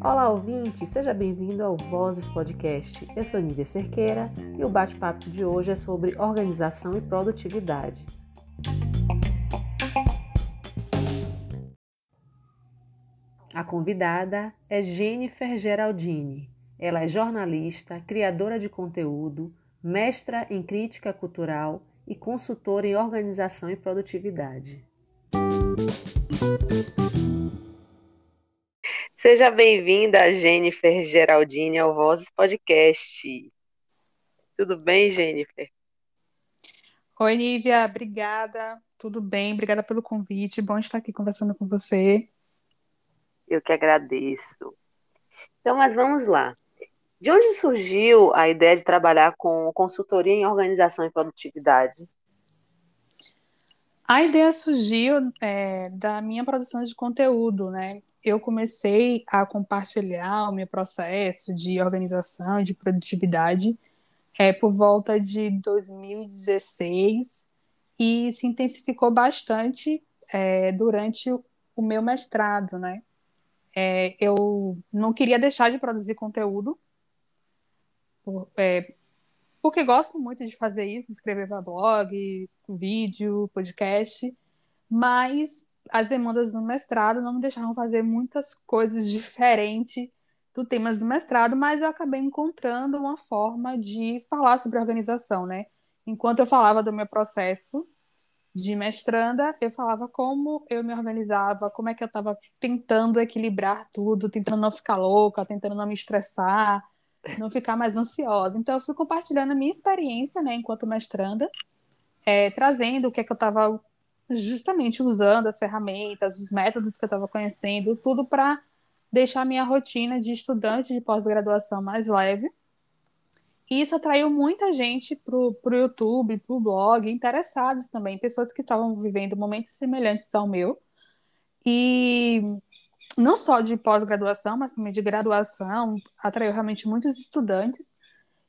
Olá, ouvinte! Seja bem-vindo ao Vozes Podcast. Eu sou Nívia Cerqueira e o bate-papo de hoje é sobre organização e produtividade. A convidada é Jennifer Geraldini. Ela é jornalista, criadora de conteúdo, mestra em crítica cultural e consultora em organização e produtividade. Seja bem-vinda, Jennifer Geraldini, ao Vozes Podcast. Tudo bem, Jennifer? Oi, Nívia, obrigada. Tudo bem? Obrigada pelo convite. Bom estar aqui conversando com você. Eu que agradeço. Então, mas vamos lá. De onde surgiu a ideia de trabalhar com consultoria em organização e produtividade? A ideia surgiu é, da minha produção de conteúdo, né? Eu comecei a compartilhar o meu processo de organização de produtividade é, por volta de 2016 e se intensificou bastante é, durante o, o, meu mestrado, né? É, eu não queria deixar de produzir conteúdo, por, é, porque gosto muito de fazer isso, escrever para blog, vídeo, podcast, mas as demandas do mestrado não me deixaram fazer muitas coisas diferentes do temas do mestrado, mas eu acabei encontrando uma forma de falar sobre organização, né? Enquanto eu falava do meu processo de mestranda, eu falava como eu me organizava, como é que eu estava tentando equilibrar tudo, tentando não ficar louca, tentando não me estressar, não ficar mais ansiosa. Então, eu fui compartilhando a minha experiência, né, enquanto mestranda, é, trazendo o que é que eu estava justamente usando, as ferramentas, os métodos que eu estava conhecendo, tudo para deixar minha rotina de estudante de pós-graduação mais leve. E isso atraiu muita gente para o YouTube, para o blog, interessados também, pessoas que estavam vivendo momentos semelhantes ao meu. E não só de pós-graduação, mas também de graduação, atraiu realmente muitos estudantes.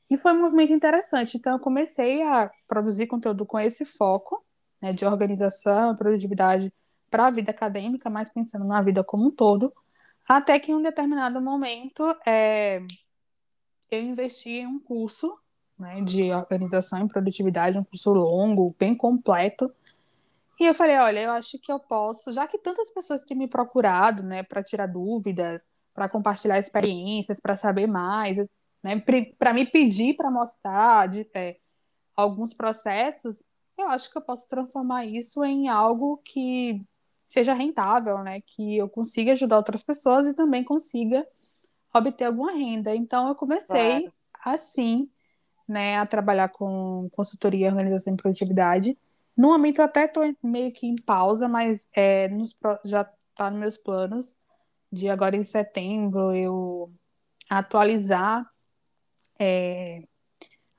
E foi um movimento interessante. Então, eu comecei a produzir conteúdo com esse foco né, de organização, produtividade para a vida acadêmica, mas pensando na vida como um todo. Até que em um determinado momento é, eu investi em um curso né, de organização e produtividade, um curso longo, bem completo, e eu falei, olha, eu acho que eu posso, já que tantas pessoas têm me procurado, né, para tirar dúvidas, para compartilhar experiências, para saber mais, né, para me pedir para mostrar de, é, alguns processos, eu acho que eu posso transformar isso em algo que seja rentável, né, que eu consiga ajudar outras pessoas e também consiga obter alguma renda. Então eu comecei claro. assim, né, a trabalhar com consultoria, organização e produtividade no momento eu até estou meio que em pausa, mas é, nos, já está nos meus planos de agora em setembro eu atualizar é,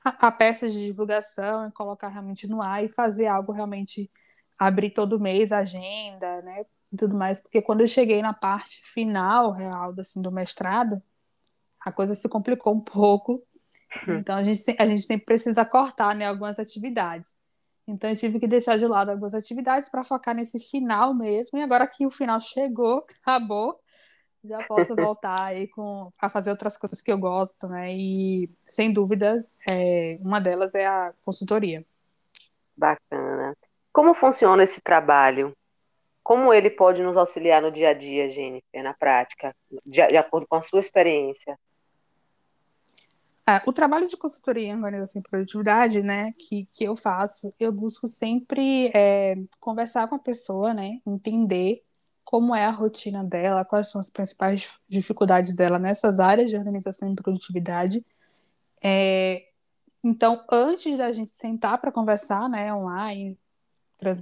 a, a peça de divulgação e colocar realmente no ar e fazer algo realmente abrir todo mês a agenda, né? E tudo mais, porque quando eu cheguei na parte final real assim, do mestrado, a coisa se complicou um pouco. Hum. Então a gente, a gente sempre precisa cortar né, algumas atividades. Então eu tive que deixar de lado algumas atividades para focar nesse final mesmo. E agora que o final chegou, acabou, já posso voltar aí com a fazer outras coisas que eu gosto, né? E sem dúvidas, é, uma delas é a consultoria. Bacana. Como funciona esse trabalho? Como ele pode nos auxiliar no dia a dia, Jennifer, na prática, de, de acordo com a sua experiência? É, o trabalho de consultoria em organização e produtividade, né, que, que eu faço, eu busco sempre é, conversar com a pessoa, né, entender como é a rotina dela, quais são as principais dificuldades dela nessas áreas de organização e produtividade. É, então, antes da gente sentar para conversar, né, online,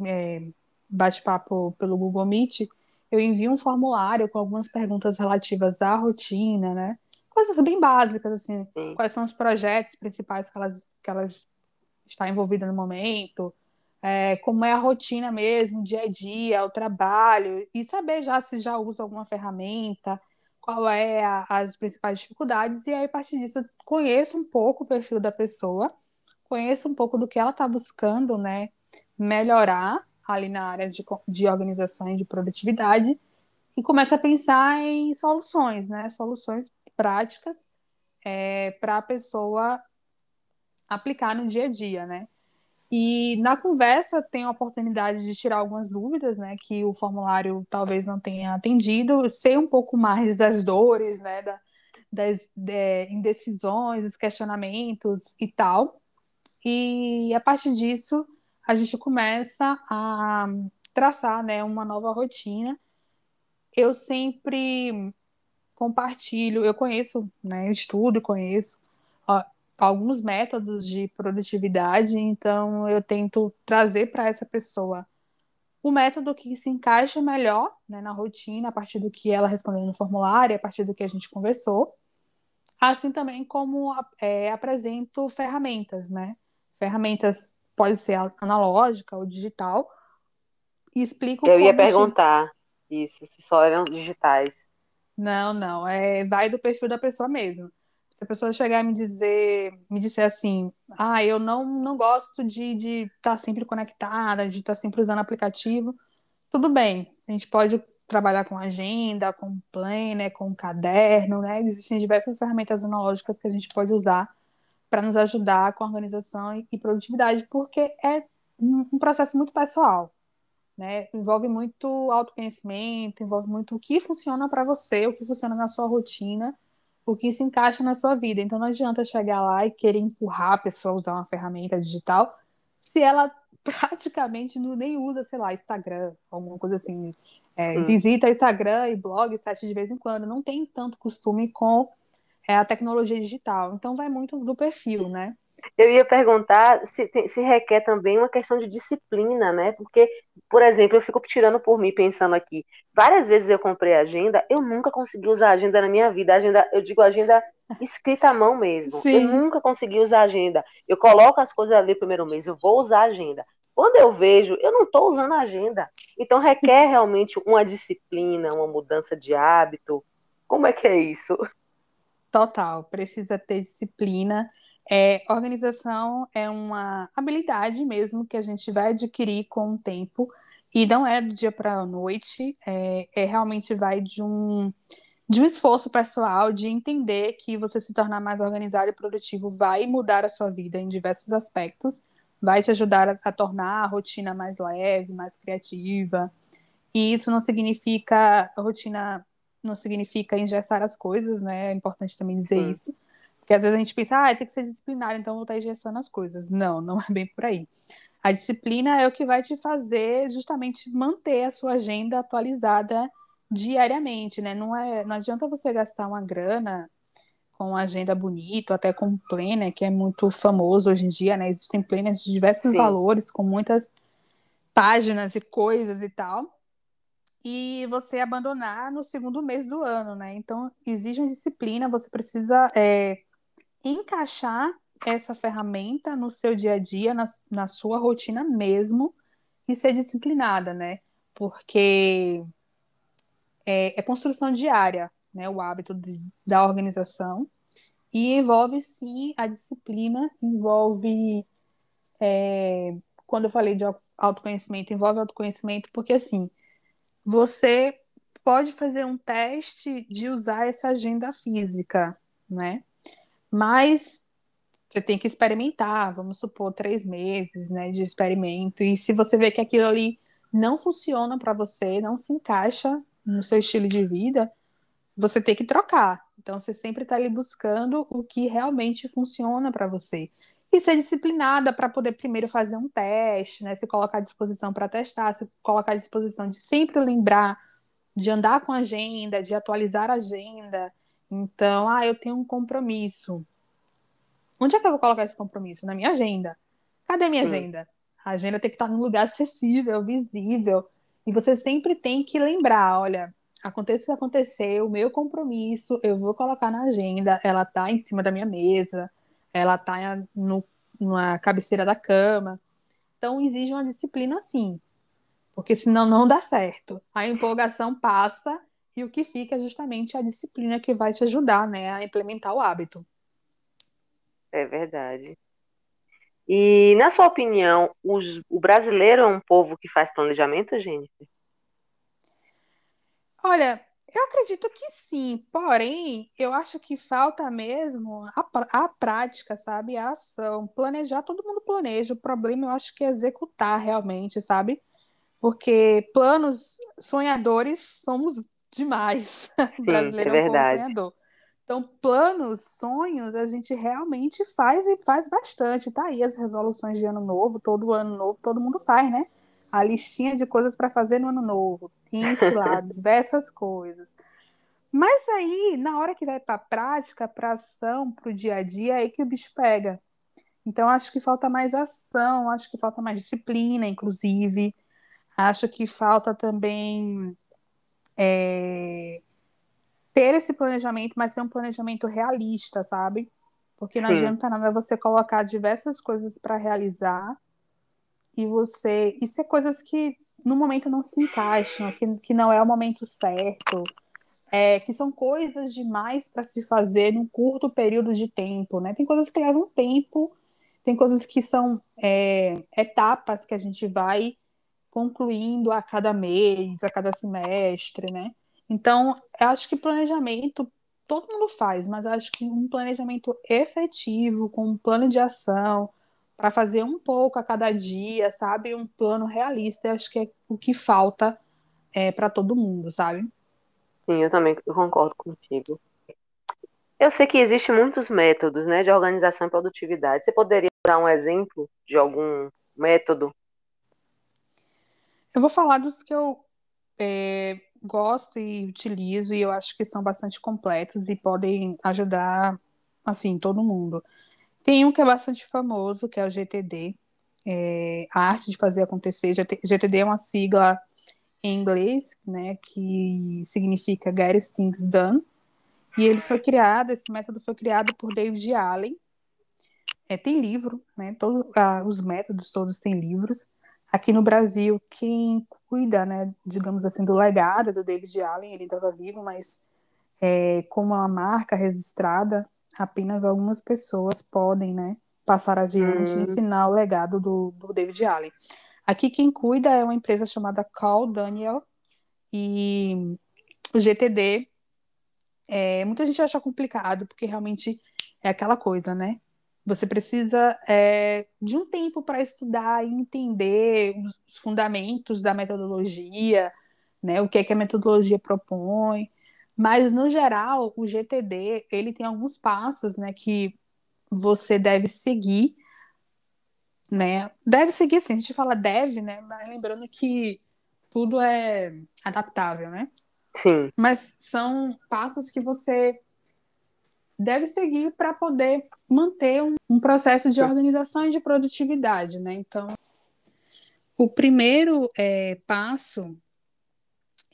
é, bate-papo pelo Google Meet, eu envio um formulário com algumas perguntas relativas à rotina, né, coisas bem básicas, assim. Sim. Quais são os projetos principais que elas, que elas está envolvida no momento, é, como é a rotina mesmo, dia a dia, o trabalho, e saber já se já usa alguma ferramenta, qual é a, as principais dificuldades, e aí a partir disso eu conheço um pouco o perfil da pessoa, conheço um pouco do que ela está buscando, né, melhorar ali na área de, de organização e de produtividade e começa a pensar em soluções, né? Soluções práticas é, para a pessoa aplicar no dia a dia, né? E na conversa tem a oportunidade de tirar algumas dúvidas, né, que o formulário talvez não tenha atendido, sei um pouco mais das dores, né, da, das de, indecisões, questionamentos e tal. E a partir disso, a gente começa a traçar, né, uma nova rotina. Eu sempre compartilho, eu conheço, né, eu estudo, conheço ó, alguns métodos de produtividade, então eu tento trazer para essa pessoa o método que se encaixa melhor né, na rotina, a partir do que ela respondeu no formulário, a partir do que a gente conversou. Assim também como é, apresento ferramentas, né? Ferramentas pode ser analógica ou digital, e explico Eu ia perguntar isso, se só eram digitais. Não, não, é, vai do perfil da pessoa mesmo. Se a pessoa chegar e me dizer, me disser assim, ah, eu não, não gosto de estar tá sempre conectada, de estar tá sempre usando aplicativo, tudo bem. A gente pode trabalhar com agenda, com planner, com caderno, né? Existem diversas ferramentas analógicas que a gente pode usar para nos ajudar com a organização e produtividade, porque é um processo muito pessoal. Né? Envolve muito autoconhecimento, envolve muito o que funciona para você, o que funciona na sua rotina o que se encaixa na sua vida. Então não adianta chegar lá e querer empurrar a pessoa a usar uma ferramenta digital se ela praticamente não, nem usa, sei lá, Instagram, alguma coisa assim. É, visita Instagram e blog, site de vez em quando. Não tem tanto costume com é, a tecnologia digital. Então vai muito do perfil, né? Eu ia perguntar se, se requer também uma questão de disciplina, né? Porque, por exemplo, eu fico tirando por mim, pensando aqui. Várias vezes eu comprei agenda, eu nunca consegui usar agenda na minha vida. Agenda, eu digo agenda escrita à mão mesmo. Sim. Eu nunca consegui usar agenda. Eu coloco as coisas ali primeiro mês, eu vou usar agenda. Quando eu vejo, eu não estou usando agenda. Então requer realmente uma disciplina, uma mudança de hábito. Como é que é isso? Total, precisa ter disciplina é, organização é uma habilidade mesmo que a gente vai adquirir com o tempo e não é do dia para a noite, é, é, realmente vai de um, de um esforço pessoal de entender que você se tornar mais organizado e produtivo vai mudar a sua vida em diversos aspectos, vai te ajudar a, a tornar a rotina mais leve, mais criativa. E isso não significa a rotina não significa engessar as coisas, né? É importante também dizer isso porque às vezes a gente pensa, ah, tem que ser disciplinar, então vou estar engessando as coisas. Não, não é bem por aí. A disciplina é o que vai te fazer justamente manter a sua agenda atualizada diariamente, né? Não, é, não adianta você gastar uma grana com uma agenda bonita, até com um planner, que é muito famoso hoje em dia, né? Existem planners de diversos Sim. valores, com muitas páginas e coisas e tal. E você abandonar no segundo mês do ano, né? Então, exige uma disciplina, você precisa é, encaixar essa ferramenta no seu dia a dia, na, na sua rotina mesmo, e ser disciplinada, né? Porque é, é construção diária, né? O hábito de, da organização. E envolve, sim, a disciplina, envolve. É, quando eu falei de autoconhecimento, envolve autoconhecimento, porque assim, você pode fazer um teste de usar essa agenda física, né? Mas você tem que experimentar, vamos supor, três meses né, de experimento. E se você vê que aquilo ali não funciona para você, não se encaixa no seu estilo de vida, você tem que trocar. Então, você sempre está ali buscando o que realmente funciona para você. E ser disciplinada para poder primeiro fazer um teste, né? Se colocar à disposição para testar, se colocar à disposição de sempre lembrar, de andar com a agenda, de atualizar a agenda, então, ah, eu tenho um compromisso. Onde é que eu vou colocar esse compromisso? Na minha agenda. Cadê a minha agenda? A agenda tem que estar num lugar acessível, visível. E você sempre tem que lembrar, olha, aconteça o que acontecer, o meu compromisso, eu vou colocar na agenda, ela tá em cima da minha mesa, ela tá no, na cabeceira da cama. Então exige uma disciplina sim, porque senão não dá certo. A empolgação passa e o que fica é justamente a disciplina que vai te ajudar né, a implementar o hábito. É verdade. E, na sua opinião, os, o brasileiro é um povo que faz planejamento, Jennifer? Olha, eu acredito que sim, porém, eu acho que falta mesmo a, a prática, sabe? A ação. Planejar, todo mundo planeja. O problema eu acho que é executar realmente, sabe? Porque planos sonhadores somos demais. Sim, brasileiro é, é um sonhador. Então, planos, sonhos, a gente realmente faz e faz bastante. Tá aí as resoluções de ano novo, todo ano novo, todo mundo faz, né? A listinha de coisas para fazer no ano novo, enche lá diversas coisas. Mas aí, na hora que vai para a prática, para ação, para o dia a dia, é aí que o bicho pega. Então, acho que falta mais ação, acho que falta mais disciplina, inclusive. Acho que falta também é, ter esse planejamento, mas ser um planejamento realista, sabe? Porque não Sim. adianta nada você colocar diversas coisas para realizar e você. Isso é coisas que no momento não se encaixam, que, que não é o momento certo, é, que são coisas demais para se fazer num curto período de tempo, né? Tem coisas que levam tempo, tem coisas que são é, etapas que a gente vai concluindo a cada mês, a cada semestre, né? Então, eu acho que planejamento todo mundo faz, mas acho que um planejamento efetivo, com um plano de ação, para fazer um pouco a cada dia, sabe? Um plano realista, acho que é o que falta é, para todo mundo, sabe? Sim, eu também concordo contigo. Eu sei que existem muitos métodos né, de organização e produtividade. Você poderia dar um exemplo de algum método? Eu vou falar dos que eu é, gosto e utilizo e eu acho que são bastante completos e podem ajudar assim todo mundo. Tem um que é bastante famoso, que é o GTD, é, a arte de fazer acontecer. GTD é uma sigla em inglês, né, que significa Get Things Done. E ele foi criado, esse método foi criado por David Allen. É, tem livro, né? Todos ah, os métodos todos têm livros. Aqui no Brasil, quem cuida, né, digamos assim, do legado do David Allen, ele estava vivo, mas é, como uma marca registrada, apenas algumas pessoas podem, né, passar adiante e ensinar o legado do, do David Allen. Aqui quem cuida é uma empresa chamada Call Daniel e o GTD. É, muita gente acha complicado porque realmente é aquela coisa, né? Você precisa é, de um tempo para estudar e entender os fundamentos da metodologia, né? O que é que a metodologia propõe. Mas no geral, o GTD ele tem alguns passos, né, que você deve seguir, né? Deve seguir, sim. A gente fala deve, né? Mas lembrando que tudo é adaptável, né? Sim. Mas são passos que você deve seguir para poder manter um, um, processo de organização e de produtividade, né? Então, o primeiro é, passo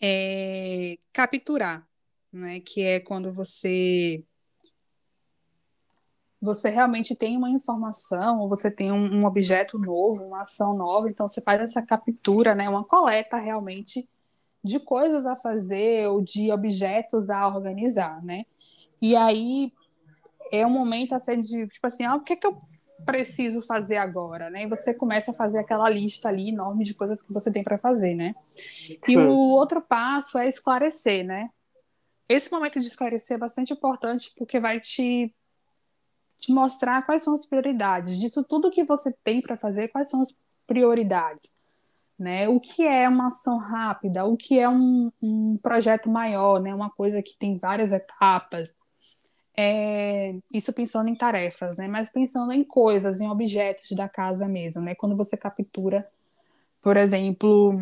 é capturar, né? Que é quando você você realmente tem uma informação, ou você tem um, um, objeto novo, uma ação nova, então você faz essa captura, né, uma coleta realmente de coisas a fazer ou de objetos a organizar, né? E aí é um momento assim de, tipo assim, ah, o que é que eu preciso fazer agora, né? E você começa a fazer aquela lista ali enorme de coisas que você tem para fazer, né? E o outro passo é esclarecer, né? Esse momento de esclarecer é bastante importante porque vai te, te mostrar quais são as prioridades disso tudo que você tem para fazer, quais são as prioridades, né? O que é uma ação rápida, o que é um, um projeto maior, né? Uma coisa que tem várias etapas, é, isso pensando em tarefas, né? Mas pensando em coisas, em objetos da casa mesmo, né? Quando você captura, por exemplo,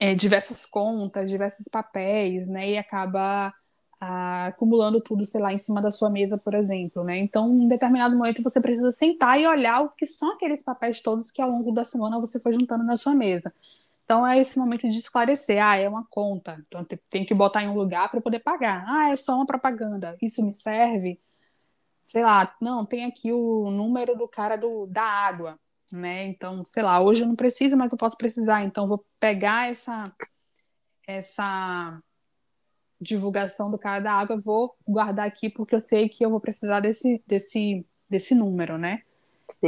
é, diversas contas, diversos papéis, né? E acaba ah, acumulando tudo, sei lá, em cima da sua mesa, por exemplo, né? Então, em determinado momento, você precisa sentar e olhar o que são aqueles papéis todos que ao longo da semana você foi juntando na sua mesa. Então é esse momento de esclarecer. Ah, é uma conta. Então tem que botar em um lugar para poder pagar. Ah, é só uma propaganda. Isso me serve? Sei lá, não, tem aqui o número do cara do, da água, né? Então, sei lá, hoje eu não preciso, mas eu posso precisar. Então vou pegar essa essa divulgação do cara da água, vou guardar aqui porque eu sei que eu vou precisar desse desse desse número, né?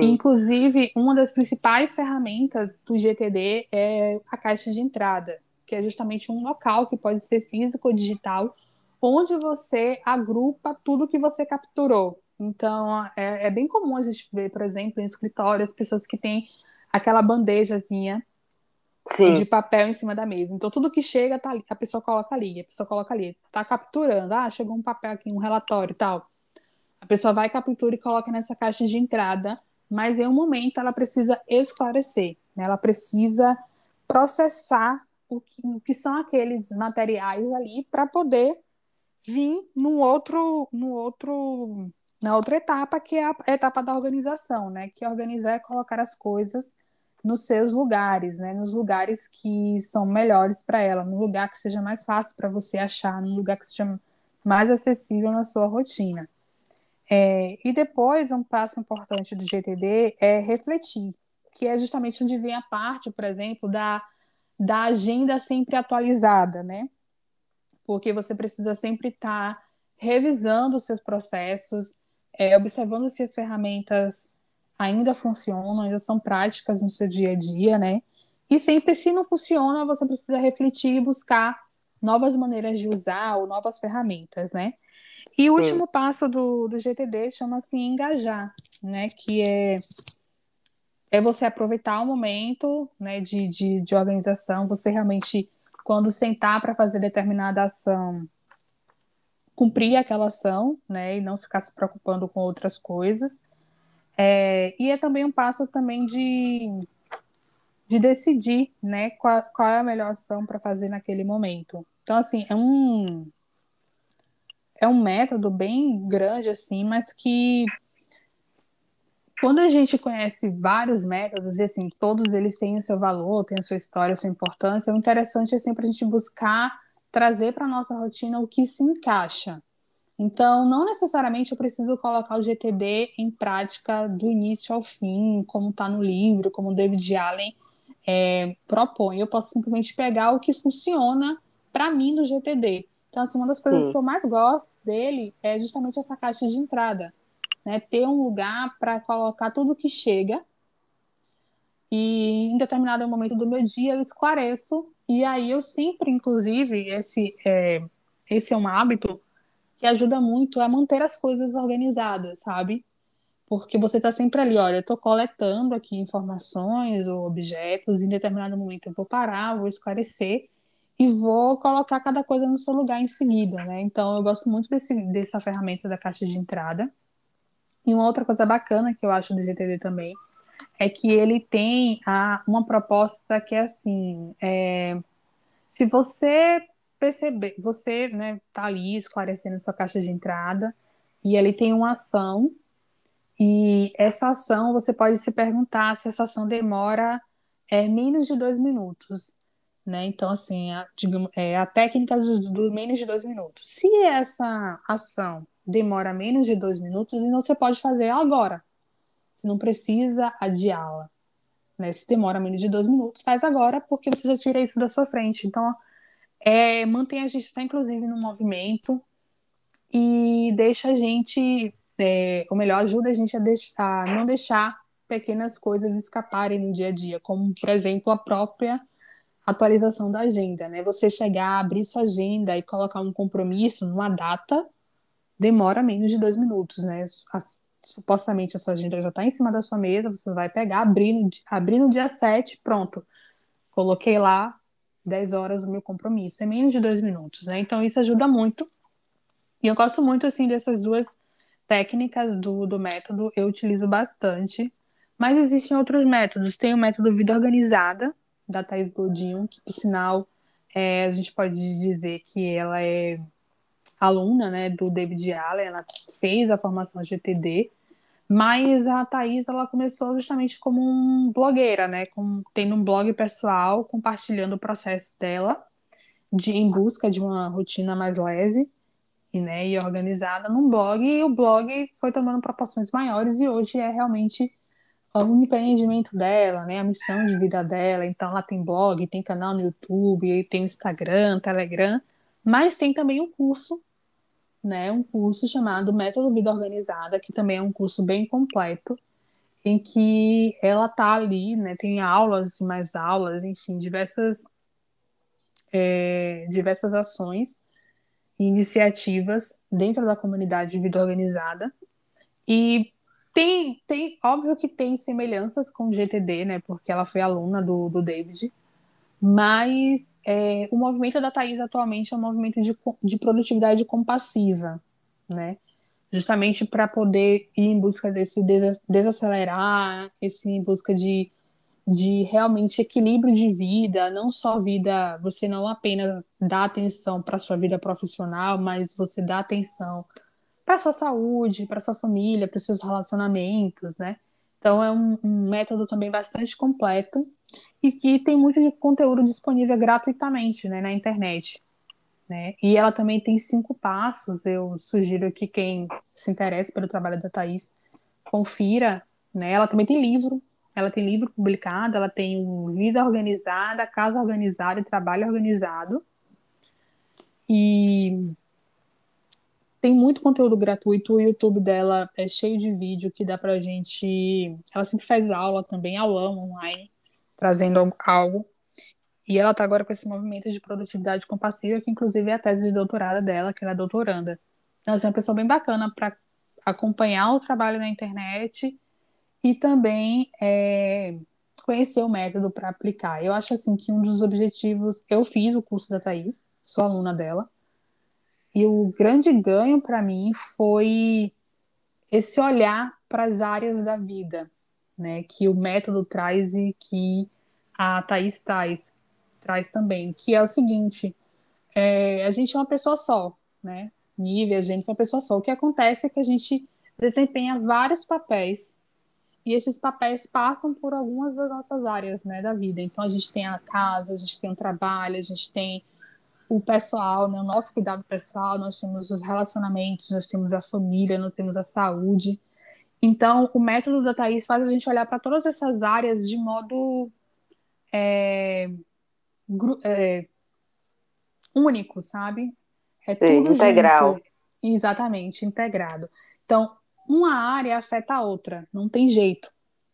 Inclusive, uma das principais ferramentas do GTD é a caixa de entrada, que é justamente um local que pode ser físico ou digital, onde você agrupa tudo que você capturou. Então, é, é bem comum a gente ver, por exemplo, em escritórios, pessoas que têm aquela bandejazinha Sim. de papel em cima da mesa. Então, tudo que chega, tá ali, a pessoa coloca ali, a pessoa coloca ali. Tá capturando. Ah, chegou um papel aqui, um relatório e tal. A pessoa vai, captura e coloca nessa caixa de entrada, mas em um momento ela precisa esclarecer, né? ela precisa processar o que, o que são aqueles materiais ali para poder vir no outro, no outro, na outra etapa, que é a etapa da organização, né? Que organizar é colocar as coisas nos seus lugares, né? Nos lugares que são melhores para ela, no lugar que seja mais fácil para você achar, no lugar que seja mais acessível na sua rotina. É, e depois, um passo importante do GTD é refletir, que é justamente onde vem a parte, por exemplo, da, da agenda sempre atualizada, né? Porque você precisa sempre estar tá revisando os seus processos, é, observando se as ferramentas ainda funcionam, ainda são práticas no seu dia a dia, né? E sempre, se não funciona, você precisa refletir e buscar novas maneiras de usar ou novas ferramentas, né? E o último passo do, do GTD chama-se engajar, né? Que é, é você aproveitar o momento né, de, de, de organização, você realmente, quando sentar para fazer determinada ação, cumprir aquela ação, né? E não ficar se preocupando com outras coisas. É, e é também um passo também de, de decidir, né? Qual, qual é a melhor ação para fazer naquele momento. Então, assim, é um é um método bem grande, assim, mas que quando a gente conhece vários métodos, e assim, todos eles têm o seu valor, têm a sua história, a sua importância, o interessante é sempre a gente buscar trazer para a nossa rotina o que se encaixa. Então, não necessariamente eu preciso colocar o GTD em prática do início ao fim, como está no livro, como o David Allen é, propõe. Eu posso simplesmente pegar o que funciona para mim no GTD. Então, assim, uma das coisas Sim. que eu mais gosto dele é justamente essa caixa de entrada. Né? Ter um lugar para colocar tudo que chega. E em determinado momento do meu dia eu esclareço. E aí eu sempre, inclusive, esse é, esse é um hábito que ajuda muito a manter as coisas organizadas, sabe? Porque você está sempre ali, olha, eu estou coletando aqui informações ou objetos, em determinado momento eu vou parar, vou esclarecer, e vou colocar cada coisa no seu lugar em seguida, né? Então eu gosto muito desse, dessa ferramenta da caixa de entrada. E uma outra coisa bacana que eu acho do GTD também é que ele tem a, uma proposta que é assim, é, se você perceber, você né, tá ali esclarecendo sua caixa de entrada e ele tem uma ação e essa ação você pode se perguntar se essa ação demora é, menos de dois minutos né? Então, assim, a, digamos, é a técnica do, do, menos de dois minutos. Se essa ação demora menos de dois minutos, então você pode fazer agora. Você não precisa adiá-la. Né? Se demora menos de dois minutos, faz agora, porque você já tira isso da sua frente. Então, é, mantém a gente, tá, inclusive, no movimento e deixa a gente, é, ou melhor, ajuda a gente a, a não deixar pequenas coisas escaparem no dia a dia, como, por exemplo, a própria atualização da agenda, né? Você chegar, abrir sua agenda e colocar um compromisso numa data demora menos de dois minutos, né? Supostamente a sua agenda já está em cima da sua mesa, você vai pegar, abrir no, abrir no dia 7, pronto. Coloquei lá 10 horas o meu compromisso, é menos de dois minutos, né? Então isso ajuda muito. E eu gosto muito, assim, dessas duas técnicas do, do método, eu utilizo bastante. Mas existem outros métodos. Tem o método Vida Organizada, da Thais Godinho, que, por sinal, é, a gente pode dizer que ela é aluna né, do David Allen, ela fez a formação GTD, mas a Thais ela começou justamente como um blogueira, né, com, tendo um blog pessoal, compartilhando o processo dela de em busca de uma rotina mais leve e, né, e organizada num blog, e o blog foi tomando proporções maiores e hoje é realmente o empreendimento dela, né, a missão de vida dela. Então, ela tem blog, tem canal no YouTube, tem Instagram, Telegram, mas tem também um curso, né, um curso chamado Método Vida Organizada, que também é um curso bem completo em que ela tá ali, né? Tem aulas e mais aulas, enfim, diversas é, diversas ações e iniciativas dentro da comunidade de vida organizada. E tem, tem, óbvio que tem semelhanças com o GTD, né? Porque ela foi aluna do, do David. Mas é, o movimento da Thais atualmente é um movimento de, de produtividade compassiva, né? Justamente para poder ir em busca desse desacelerar, esse em busca de de realmente equilíbrio de vida, não só vida, você não apenas dá atenção para sua vida profissional, mas você dá atenção para sua saúde, para sua família, para os seus relacionamentos, né? Então é um, um, método também bastante completo e que tem muito conteúdo disponível gratuitamente, né, na internet. Né? E ela também tem cinco passos. Eu sugiro que quem se interesse pelo trabalho da Thais confira. Né? Ela também tem livro ela tem livro publicado, ela tem Vida Organizada, Casa Organizada e Trabalho Organizado. E tem muito conteúdo gratuito. O YouTube dela é cheio de vídeo que dá pra gente. Ela sempre faz aula também, aulão online, trazendo algo. E ela tá agora com esse movimento de produtividade compassiva, que inclusive é a tese de doutorado dela, que ela é doutoranda. Então, é uma pessoa bem bacana para acompanhar o trabalho na internet e também é, conhecer o método para aplicar. Eu acho assim que um dos objetivos, eu fiz o curso da Thaís, sou aluna dela, e o grande ganho para mim foi esse olhar para as áreas da vida, né, que o método traz e que a Thaís traz, traz também, que é o seguinte, é, a gente é uma pessoa só, né, Nívia, a gente é uma pessoa só. O que acontece é que a gente desempenha vários papéis e esses papéis passam por algumas das nossas áreas né, da vida. Então, a gente tem a casa, a gente tem o trabalho, a gente tem o pessoal, né, o nosso cuidado pessoal, nós temos os relacionamentos, nós temos a família, nós temos a saúde. Então, o método da Thaís faz a gente olhar para todas essas áreas de modo é, é, único, sabe? É tudo Sim, integral. Junto. Exatamente, integrado. Então, uma área afeta a outra, não tem jeito,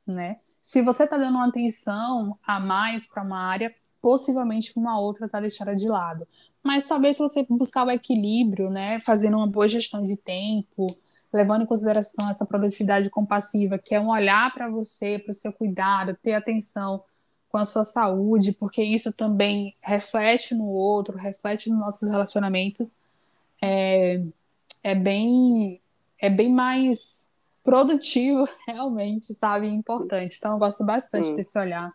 né? Se você está dando uma atenção a mais para uma área, possivelmente uma outra está deixada de lado. Mas talvez se você buscar o equilíbrio, né, fazendo uma boa gestão de tempo, levando em consideração essa produtividade compassiva, que é um olhar para você, para o seu cuidado, ter atenção com a sua saúde, porque isso também reflete no outro, reflete nos nossos relacionamentos, é, é bem é bem mais produtivo, realmente, sabe? Importante. Então, eu gosto bastante Sim. desse olhar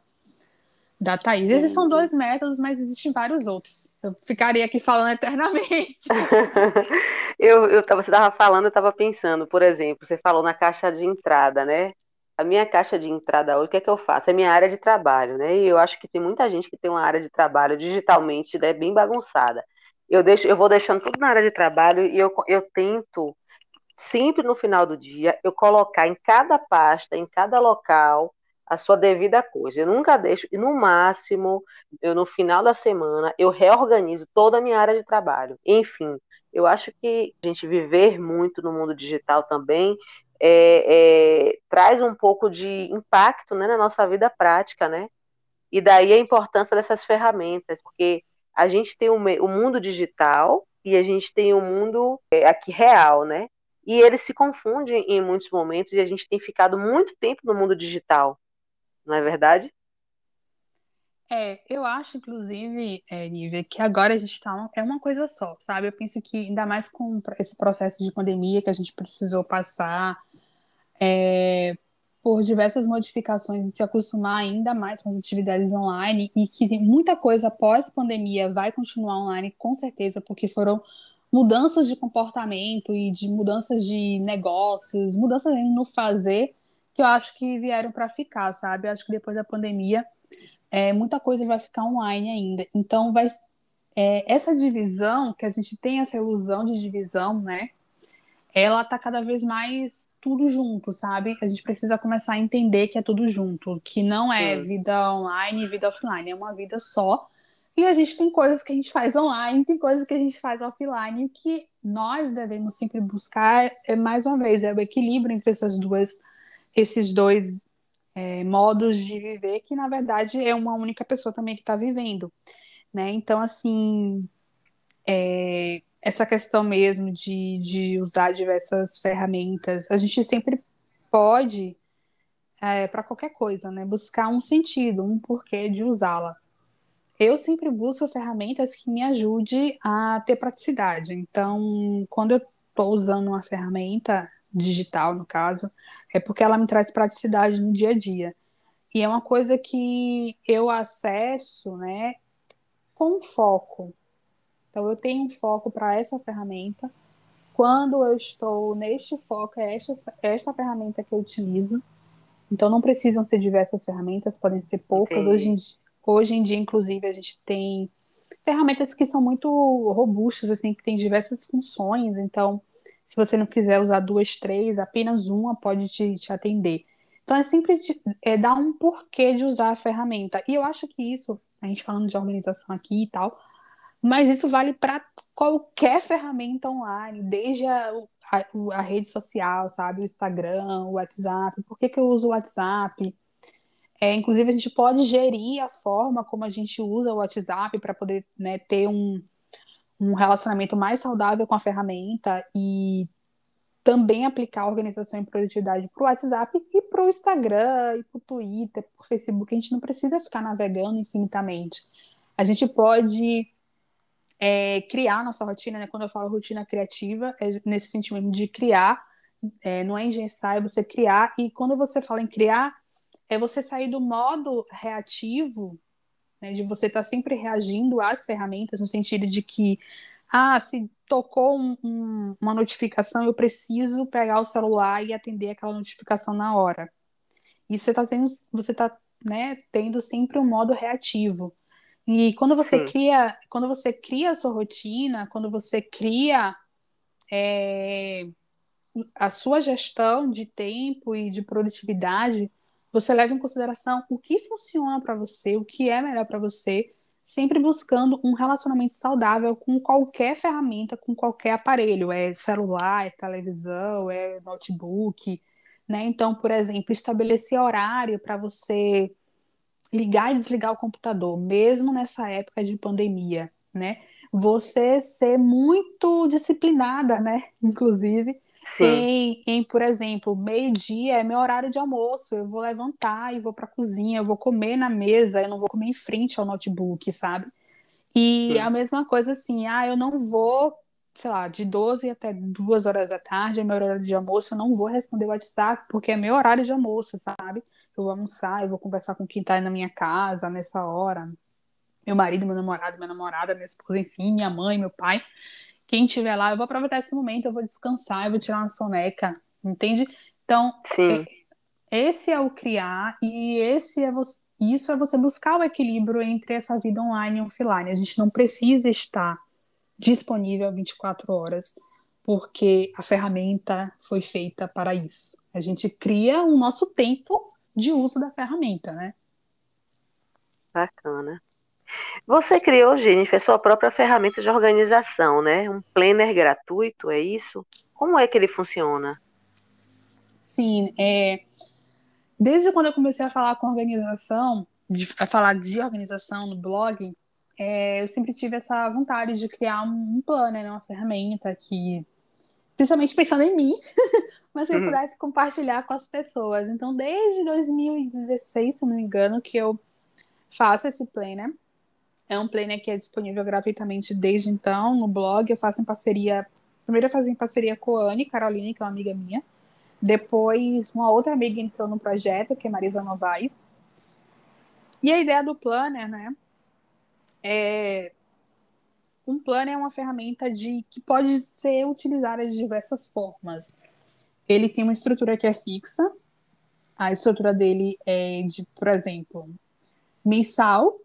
da Thaís. Esses são dois métodos, mas existem vários outros. Eu ficaria aqui falando eternamente. eu, eu, você estava falando, eu estava pensando, por exemplo, você falou na caixa de entrada, né? A minha caixa de entrada hoje, o que é que eu faço? É minha área de trabalho, né? E eu acho que tem muita gente que tem uma área de trabalho digitalmente né, bem bagunçada. Eu, deixo, eu vou deixando tudo na área de trabalho e eu, eu tento sempre no final do dia, eu colocar em cada pasta, em cada local, a sua devida coisa. Eu nunca deixo, e no máximo, eu no final da semana, eu reorganizo toda a minha área de trabalho. Enfim, eu acho que a gente viver muito no mundo digital também é, é, traz um pouco de impacto né, na nossa vida prática, né? E daí a importância dessas ferramentas, porque a gente tem o, o mundo digital e a gente tem o mundo é, aqui real, né? E eles se confundem em muitos momentos e a gente tem ficado muito tempo no mundo digital, não é verdade? É, eu acho, inclusive, é, Nívia, que agora a gente está é uma coisa só, sabe? Eu penso que, ainda mais com esse processo de pandemia que a gente precisou passar é, por diversas modificações e se acostumar ainda mais com as atividades online e que muita coisa pós-pandemia vai continuar online, com certeza, porque foram mudanças de comportamento e de mudanças de negócios, mudanças no fazer, que eu acho que vieram para ficar, sabe? Eu acho que depois da pandemia, é, muita coisa vai ficar online ainda. Então, vai, é, essa divisão, que a gente tem essa ilusão de divisão, né? Ela tá cada vez mais tudo junto, sabe? A gente precisa começar a entender que é tudo junto, que não é vida online e vida offline, é uma vida só e a gente tem coisas que a gente faz online, tem coisas que a gente faz offline. E o que nós devemos sempre buscar é, mais uma vez, é o equilíbrio entre essas duas, esses dois é, modos de viver que, na verdade, é uma única pessoa também que está vivendo. Né? Então, assim, é, essa questão mesmo de, de usar diversas ferramentas, a gente sempre pode, é, para qualquer coisa, né, buscar um sentido, um porquê de usá-la. Eu sempre busco ferramentas que me ajudem a ter praticidade. Então, quando eu estou usando uma ferramenta digital, no caso, é porque ela me traz praticidade no dia a dia. E é uma coisa que eu acesso, né, com foco. Então, eu tenho um foco para essa ferramenta. Quando eu estou neste foco, é esta, esta ferramenta que eu utilizo. Então, não precisam ser diversas ferramentas, podem ser poucas. Hoje em, hoje em dia, inclusive, a gente tem ferramentas que são muito robustas, assim, que tem diversas funções. Então, se você não quiser usar duas, três, apenas uma pode te, te atender. Então, é sempre é, dar um porquê de usar a ferramenta. E eu acho que isso, a gente falando de organização aqui e tal, mas isso vale para qualquer ferramenta online, desde a, a, a, rede social, sabe? O Instagram, o WhatsApp. Por que, que eu uso o WhatsApp? É, inclusive, a gente pode gerir a forma como a gente usa o WhatsApp para poder né, ter um, um relacionamento mais saudável com a ferramenta e também aplicar organização e produtividade para o WhatsApp e para o Instagram, e para o Twitter, para o Facebook. A gente não precisa ficar navegando infinitamente. A gente pode é, criar nossa rotina, né? Quando eu falo rotina criativa, é nesse sentimento de criar, é, não é engessar, é você criar. E quando você fala em criar, é você sair do modo reativo, né? De você estar tá sempre reagindo às ferramentas, no sentido de que, ah, se tocou um, um, uma notificação, eu preciso pegar o celular e atender aquela notificação na hora. E você está sendo, você está né, tendo sempre um modo reativo. E quando você Sim. cria, quando você cria a sua rotina, quando você cria é, a sua gestão de tempo e de produtividade, você leva em consideração o que funciona para você, o que é melhor para você, sempre buscando um relacionamento saudável com qualquer ferramenta, com qualquer aparelho, é celular, é televisão, é notebook, né? Então, por exemplo, estabelecer horário para você ligar e desligar o computador, mesmo nessa época de pandemia, né? Você ser muito disciplinada, né? Inclusive, em, em, por exemplo, meio-dia é meu horário de almoço, eu vou levantar e vou para a cozinha, eu vou comer na mesa, eu não vou comer em frente ao notebook, sabe? E Sim. a mesma coisa assim, ah, eu não vou sei lá, de 12 até 2 horas da tarde é meu horário de almoço, eu não vou responder o WhatsApp porque é meu horário de almoço, sabe? Eu vou almoçar, eu vou conversar com quem tá na minha casa nessa hora. Meu marido, meu namorado, minha namorada, minha esposa, enfim, minha mãe, meu pai. Quem estiver lá, eu vou aproveitar esse momento, eu vou descansar, eu vou tirar uma soneca, entende? Então, é, esse é o criar e esse é você, isso é você buscar o equilíbrio entre essa vida online e offline. A gente não precisa estar disponível 24 horas, porque a ferramenta foi feita para isso. A gente cria o nosso tempo de uso da ferramenta, né? Bacana. Você criou, Jennifer, sua própria ferramenta de organização, né? Um planner gratuito, é isso? Como é que ele funciona? Sim, é... desde quando eu comecei a falar com organização, de, a falar de organização no blog, é, eu sempre tive essa vontade de criar um, um planner, né, uma ferramenta que, principalmente pensando em mim, mas que eu uhum. pudesse compartilhar com as pessoas. Então, desde 2016, se não me engano, que eu faço esse planner. É um planner que é disponível gratuitamente desde então no blog. Eu faço em parceria. Primeiro eu fazia em parceria com a Anne Caroline, que é uma amiga minha. Depois, uma outra amiga entrou no projeto, que é Marisa Novaes. E a ideia do planner, né, é, um planner é uma ferramenta de que pode ser utilizada de diversas formas. Ele tem uma estrutura que é fixa. A estrutura dele é de, por exemplo, mensal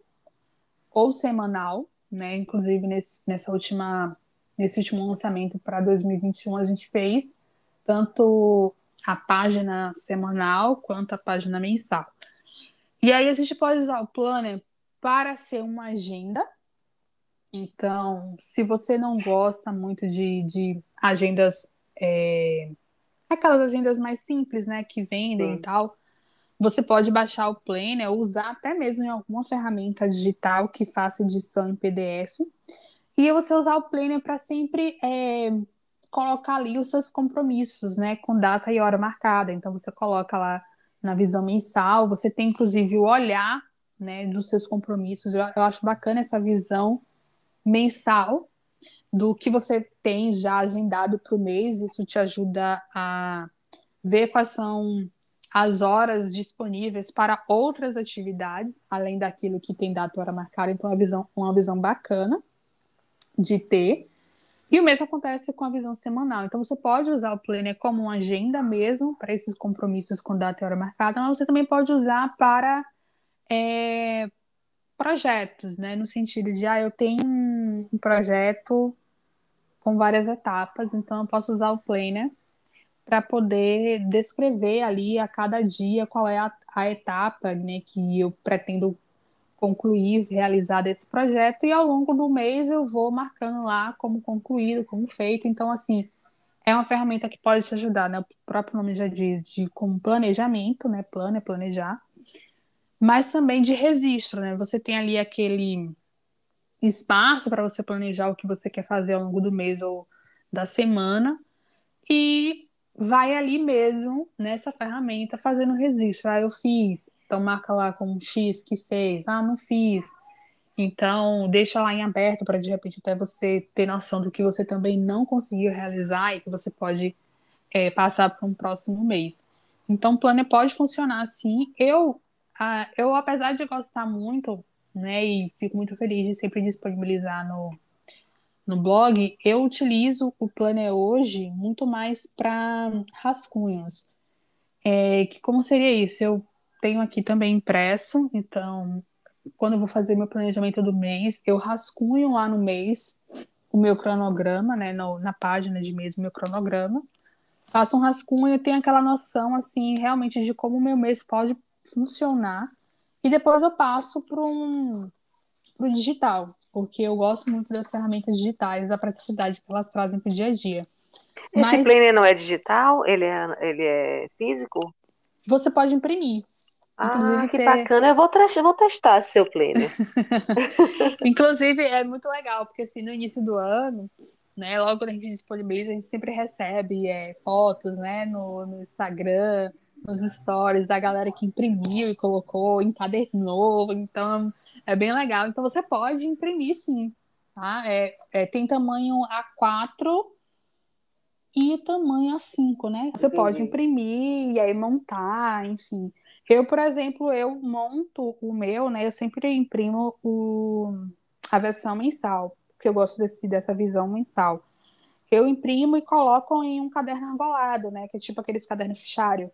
ou semanal, né? Inclusive nesse, nessa última nesse último lançamento para 2021 a gente fez tanto a página semanal quanto a página mensal. E aí a gente pode usar o planner para ser uma agenda. Então, se você não gosta muito de, de agendas é, aquelas agendas mais simples, né, que vendem Sim. e tal, você pode baixar o Planner ou usar até mesmo em alguma ferramenta digital que faça edição em PDF. E você usar o Planner para sempre é, colocar ali os seus compromissos, né, com data e hora marcada. Então você coloca lá na visão mensal, você tem inclusive o olhar, né, dos seus compromissos. Eu, eu acho bacana essa visão mensal do que você tem já agendado para o mês. Isso te ajuda a ver quais são as horas disponíveis para outras atividades, além daquilo que tem data hora marcada. Então, uma visão, uma visão bacana de ter. E o mesmo acontece com a visão semanal. Então, você pode usar o planner como uma agenda mesmo para esses compromissos com data e hora marcada, mas você também pode usar para é, projetos, né? No sentido de, ah, eu tenho um projeto com várias etapas, então eu posso usar o planner para poder descrever ali a cada dia qual é a, a etapa né, que eu pretendo concluir, realizar desse projeto, e ao longo do mês eu vou marcando lá como concluído, como feito. Então, assim, é uma ferramenta que pode te ajudar, né? O próprio nome já diz, de como planejamento, né? Plano é planejar, mas também de registro, né? Você tem ali aquele espaço para você planejar o que você quer fazer ao longo do mês ou da semana, e vai ali mesmo, nessa ferramenta, fazendo registro. Ah, eu fiz. Então, marca lá com um X que fez. Ah, não fiz. Então, deixa lá em aberto para, de repente, até você ter noção do que você também não conseguiu realizar e que você pode é, passar para um próximo mês. Então, o planner pode funcionar assim. Eu, ah, eu, apesar de gostar muito, né, e fico muito feliz de sempre disponibilizar no, no blog, eu utilizo o Planner hoje muito mais para rascunhos. É, que como seria isso? Eu tenho aqui também impresso, então quando eu vou fazer meu planejamento do mês, eu rascunho lá no mês o meu cronograma, né, no, na página de mês, o meu cronograma. Faço um rascunho tenho aquela noção, assim, realmente de como o meu mês pode funcionar. E depois eu passo para um pro digital porque eu gosto muito das ferramentas digitais, da praticidade que elas trazem para o dia a dia. Esse Mas, planner não é digital? Ele é, ele é físico? Você pode imprimir. Ah, que ter... bacana. Eu vou, eu vou testar seu planner. Inclusive, é muito legal, porque assim, no início do ano, né, logo quando a gente disponibiliza, a gente sempre recebe é, fotos né, no, no Instagram, nos stories da galera que imprimiu e colocou, encadernou, então é bem legal. Então você pode imprimir sim, tá? É, é tem tamanho A4 e tamanho A5, né? Você Entendi. pode imprimir e aí montar, enfim. Eu, por exemplo, eu monto o meu, né? Eu sempre imprimo o, a versão mensal, porque eu gosto desse, dessa visão mensal. Eu imprimo e coloco em um caderno argolado, né? Que é tipo aqueles cadernos fichário.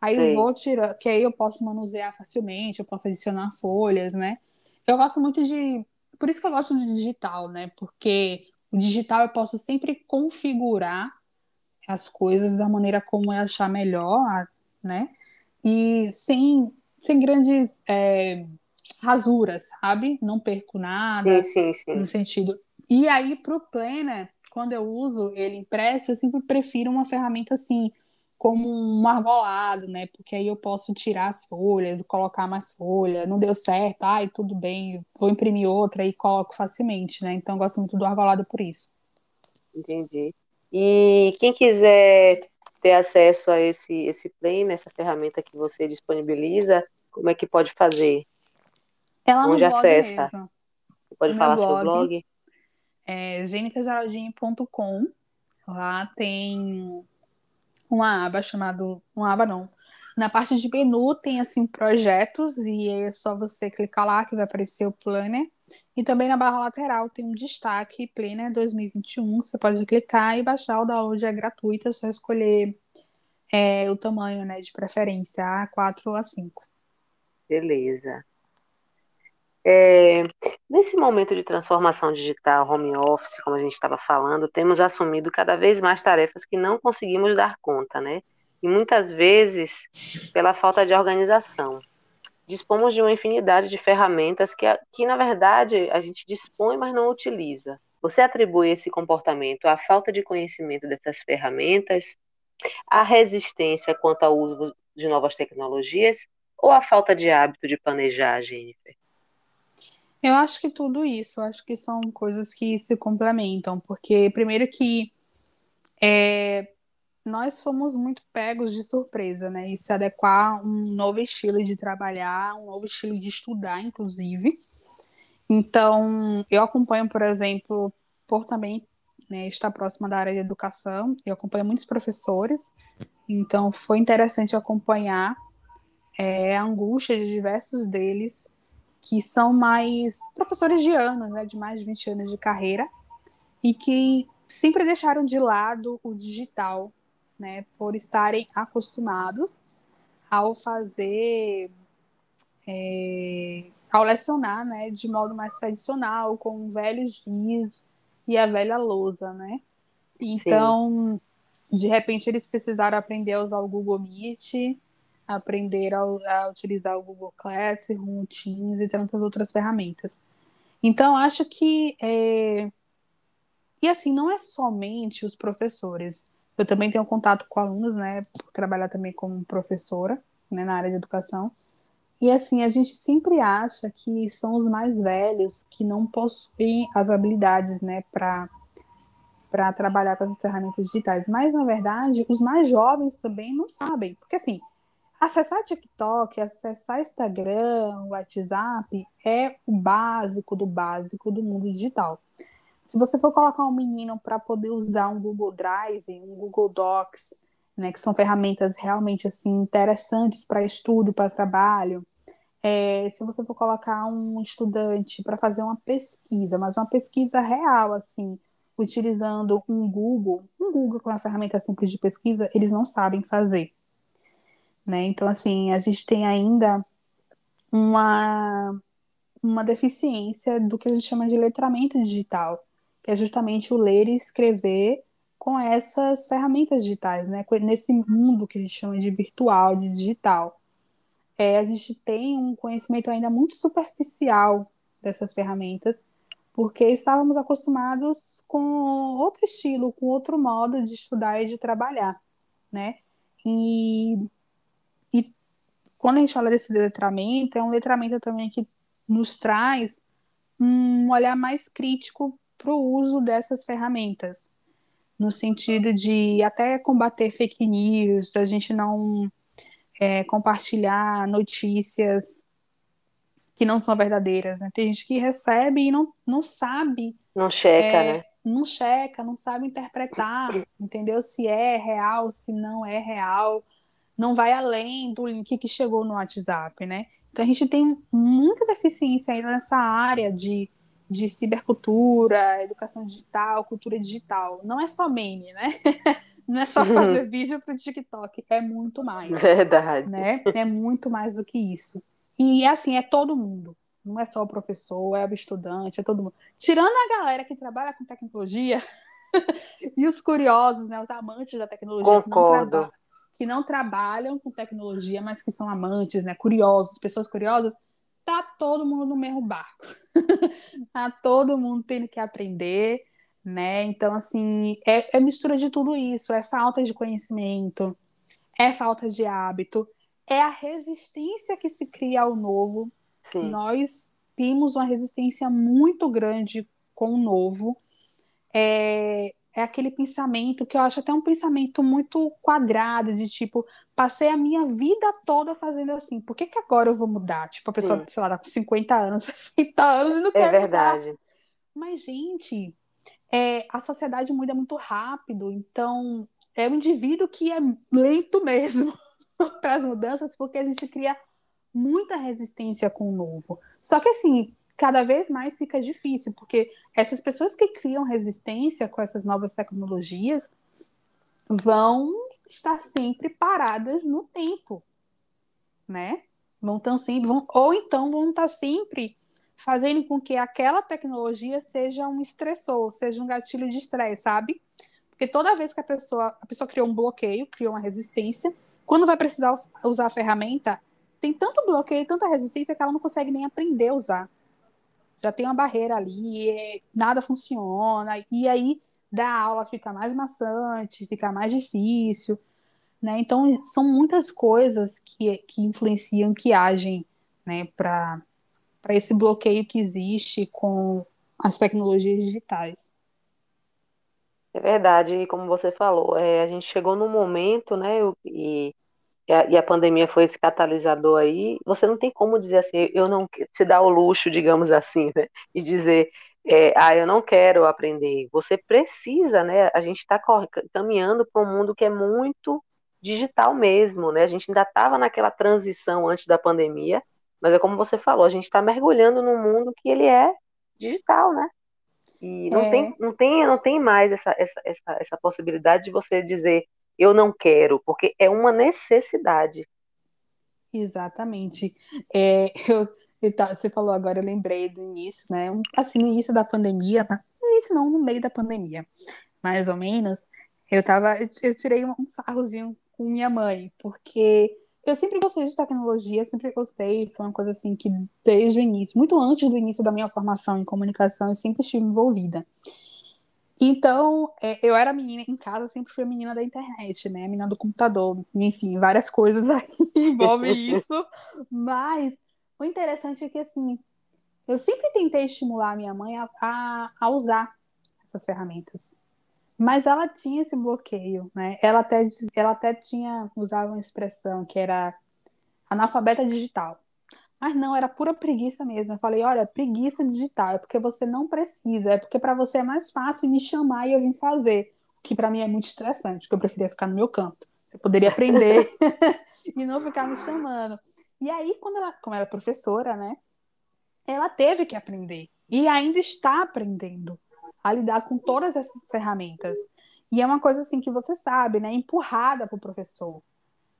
Aí Sim. eu vou tirar, que aí eu posso manusear facilmente, eu posso adicionar folhas, né? Eu gosto muito de. Por isso que eu gosto do digital, né? Porque o digital eu posso sempre configurar as coisas da maneira como eu achar melhor, né? E sem, sem grandes é, rasuras, sabe? Não perco nada sim, sim, sim. no sentido. E aí, para o Planner, quando eu uso ele impresso, eu sempre prefiro uma ferramenta assim como um argolado, né? Porque aí eu posso tirar as folhas, colocar mais folha. Não deu certo, ai, tudo bem, vou imprimir outra e coloco facilmente, né? Então eu gosto muito do argolado por isso. Entendi. E quem quiser ter acesso a esse esse play, essa ferramenta que você disponibiliza, como é que pode fazer? Ela Onde acessa? Mesmo. pode no falar blog, seu blog? É jennifergeraldinho.com. Lá tem uma aba chamada. Uma aba não. Na parte de menu tem assim projetos e é só você clicar lá que vai aparecer o planner. E também na barra lateral tem um destaque Planner 2021. Você pode clicar e baixar o download é gratuito, é só escolher é, o tamanho, né, de preferência, A4 ou A5. Beleza. É, nesse momento de transformação digital, home office, como a gente estava falando, temos assumido cada vez mais tarefas que não conseguimos dar conta, né? E muitas vezes pela falta de organização. Dispomos de uma infinidade de ferramentas que, que, na verdade, a gente dispõe, mas não utiliza. Você atribui esse comportamento à falta de conhecimento dessas ferramentas A resistência quanto ao uso de novas tecnologias ou a falta de hábito de planejar, Jennifer? Eu acho que tudo isso, eu acho que são coisas que se complementam, porque primeiro que é, nós fomos muito pegos de surpresa, né? E se adequar a um novo estilo de trabalhar, um novo estilo de estudar, inclusive. Então, eu acompanho, por exemplo, por também né, estar próxima da área de educação, eu acompanho muitos professores, então foi interessante acompanhar é, a angústia de diversos deles, que são mais professores de anos, né, de mais de 20 anos de carreira, e que sempre deixaram de lado o digital, né, por estarem acostumados ao fazer, é, ao lecionar, né, de modo mais tradicional, com velhos giz e a velha lousa, né? Então, Sim. de repente, eles precisaram aprender a usar o Google Meet, aprender a, a utilizar o Google Classroom, o Teams e tantas outras ferramentas. Então, acho que. É... E assim, não é somente os professores. Eu também tenho contato com alunos, né? Por trabalhar também como professora, né, na área de educação. E assim, a gente sempre acha que são os mais velhos que não possuem as habilidades, né, para para trabalhar com essas ferramentas digitais. Mas na verdade, os mais jovens também não sabem, porque assim, acessar TikTok, acessar Instagram, WhatsApp é o básico do básico do mundo digital. Se você for colocar um menino para poder usar um Google Drive, um Google Docs, né, que são ferramentas realmente assim interessantes para estudo, para trabalho. É, se você for colocar um estudante para fazer uma pesquisa, mas uma pesquisa real, assim, utilizando um Google, um Google com uma ferramenta simples de pesquisa, eles não sabem fazer. Né? Então, assim, a gente tem ainda uma, uma deficiência do que a gente chama de letramento digital, que é justamente o ler e escrever com essas ferramentas digitais, né? Nesse mundo que a gente chama de virtual, de digital. É, a gente tem um conhecimento ainda muito superficial dessas ferramentas, porque estávamos acostumados com outro estilo, com outro modo de estudar e de trabalhar, né? E, quando a gente fala desse letramento, é um letramento também que nos traz um olhar mais crítico para o uso dessas ferramentas, no sentido de até combater fake news, da gente não é, compartilhar notícias que não são verdadeiras, né? Tem gente que recebe e não, não sabe. Não checa, é, né? Não checa, não sabe interpretar, entendeu? Se é real, se não é real. Não vai além do link que chegou no WhatsApp, né? Então a gente tem muita deficiência ainda nessa área de de cibercultura, educação digital, cultura digital. Não é só meme, né? Não é só fazer uhum. vídeo para o TikTok, é muito mais. Verdade. Né? É muito mais do que isso. E assim, é todo mundo. Não é só o professor, é o estudante, é todo mundo. Tirando a galera que trabalha com tecnologia e os curiosos, né, os amantes da tecnologia que não, que não trabalham com tecnologia, mas que são amantes, né, curiosos, pessoas curiosas, tá todo mundo no mesmo barco. tá todo mundo tendo que aprender, né? Então, assim, é, é mistura de tudo isso. É falta de conhecimento, é falta de hábito, é a resistência que se cria ao novo. Sim. Nós temos uma resistência muito grande com o novo. É, é aquele pensamento que eu acho até um pensamento muito quadrado, de tipo, passei a minha vida toda fazendo assim, por que, que agora eu vou mudar? Tipo, a pessoa, Sim. sei lá, tá com 50 anos, 60 anos e não é quer verdade. mudar. Mas, gente, é, a sociedade muda muito rápido, então é um indivíduo que é lento mesmo para as mudanças, porque a gente cria muita resistência com o novo. Só que assim, cada vez mais fica difícil, porque essas pessoas que criam resistência com essas novas tecnologias vão estar sempre paradas no tempo, né? Vão estar sempre, vão, ou então vão estar sempre fazendo com que aquela tecnologia seja um estressor, seja um gatilho de estresse, sabe? Porque toda vez que a pessoa, a pessoa criou um bloqueio, criou uma resistência, quando vai precisar usar a ferramenta, tem tanto bloqueio, tanta resistência que ela não consegue nem aprender a usar já tem uma barreira ali, nada funciona, e aí da aula fica mais maçante, fica mais difícil. né? Então, são muitas coisas que, que influenciam, que agem, né, para esse bloqueio que existe com as tecnologias digitais. É verdade, e como você falou, é, a gente chegou num momento, né, e, e, a, e a pandemia foi esse catalisador aí, você não tem como dizer assim, eu não se dar o luxo, digamos assim, né, e dizer, é, ah, eu não quero aprender. Você precisa, né, a gente está caminhando para um mundo que é muito digital mesmo, né, a gente ainda estava naquela transição antes da pandemia, mas é como você falou, a gente está mergulhando num mundo que ele é digital, né? E não, é. tem, não, tem, não tem mais essa, essa, essa, essa possibilidade de você dizer eu não quero, porque é uma necessidade. Exatamente. É, eu, você falou agora, eu lembrei do início, né? Assim, no início da pandemia, tá? no início não, no meio da pandemia, mais ou menos, eu tava, eu tirei um sarrozinho com minha mãe, porque eu sempre gostei de tecnologia, sempre gostei, foi uma coisa assim que desde o início, muito antes do início da minha formação em comunicação, eu sempre estive envolvida. Então, é, eu era menina em casa, sempre fui a menina da internet, né? A menina do computador, enfim, várias coisas aí envolvem isso. Mas o interessante é que, assim, eu sempre tentei estimular a minha mãe a, a, a usar essas ferramentas. Mas ela tinha esse bloqueio, né? Ela até, ela até tinha, usava uma expressão que era analfabeta digital. Mas não, era pura preguiça mesmo. Eu falei, olha, preguiça digital, é porque você não precisa, é porque para você é mais fácil me chamar e eu vim fazer. O que para mim é muito estressante, porque eu preferia ficar no meu canto. Você poderia aprender e não ficar me chamando. E aí, quando ela, como ela é professora, né? Ela teve que aprender. E ainda está aprendendo a lidar com todas essas ferramentas. E é uma coisa assim que você sabe, né? Empurrada para o professor,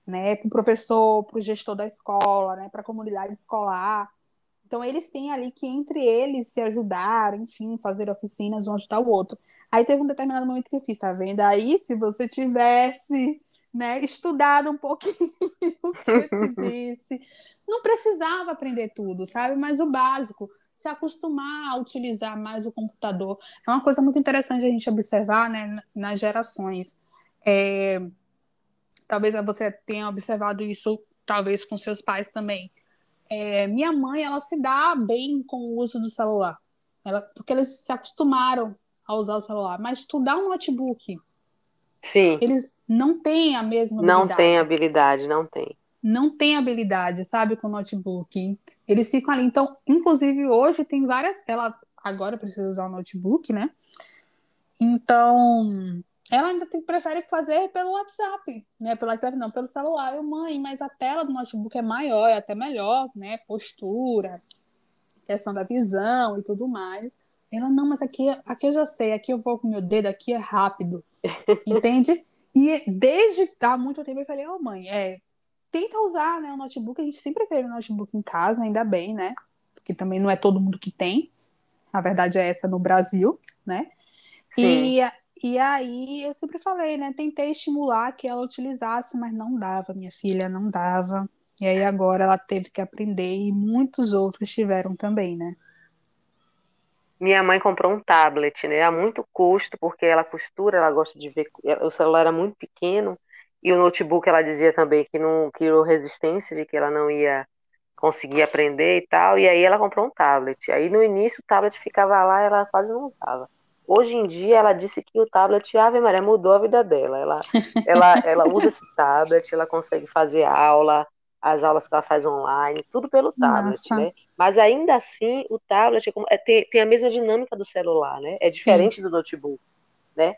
né? Para o professor, para o gestor da escola, né? Para a comunidade escolar. Então eles têm ali que entre eles se ajudar, enfim, fazer oficinas um ajudar o outro. Aí teve um determinado momento que eu fiz, tá vendo? Aí se você tivesse né, estudado um pouquinho o que eu te disse. Não precisava aprender tudo, sabe? Mas o básico, se acostumar a utilizar mais o computador. É uma coisa muito interessante a gente observar né, nas gerações. É, talvez você tenha observado isso, talvez com seus pais também. É, minha mãe, ela se dá bem com o uso do celular, ela, porque eles se acostumaram a usar o celular. Mas estudar um notebook, Sim. eles não têm a mesma habilidade. Não tem habilidade, não tem não tem habilidade, sabe, com notebook. Eles ficam ali. Então, inclusive, hoje tem várias. Ela agora precisa usar o notebook, né? Então, ela ainda tem, prefere fazer pelo WhatsApp, né? Pelo WhatsApp não, pelo celular. Eu, mãe, mas a tela do notebook é maior, é até melhor, né? Postura, questão da visão e tudo mais. Ela, não, mas aqui, aqui eu já sei, aqui eu vou com meu dedo, aqui é rápido. Entende? E desde há muito tempo eu falei, ô oh, mãe, é, tenta usar né, o notebook. A gente sempre teve um notebook em casa, ainda bem, né? Porque também não é todo mundo que tem. A verdade é essa no Brasil, né? E, e aí eu sempre falei, né? Tentei estimular que ela utilizasse, mas não dava, minha filha, não dava. E aí agora ela teve que aprender e muitos outros tiveram também, né? Minha mãe comprou um tablet, né? A muito custo, porque ela costura, ela gosta de ver. O celular era muito pequeno e o notebook ela dizia também que não criou resistência, de que ela não ia conseguir aprender e tal. E aí ela comprou um tablet. Aí no início o tablet ficava lá, ela quase não usava. Hoje em dia ela disse que o tablet, Ave Maria, mudou a vida dela. Ela, ela, ela usa esse tablet, ela consegue fazer aula, as aulas que ela faz online, tudo pelo tablet, Nossa. né? Mas ainda assim, o tablet é, é, tem, tem a mesma dinâmica do celular, né? É Sim. diferente do notebook, né?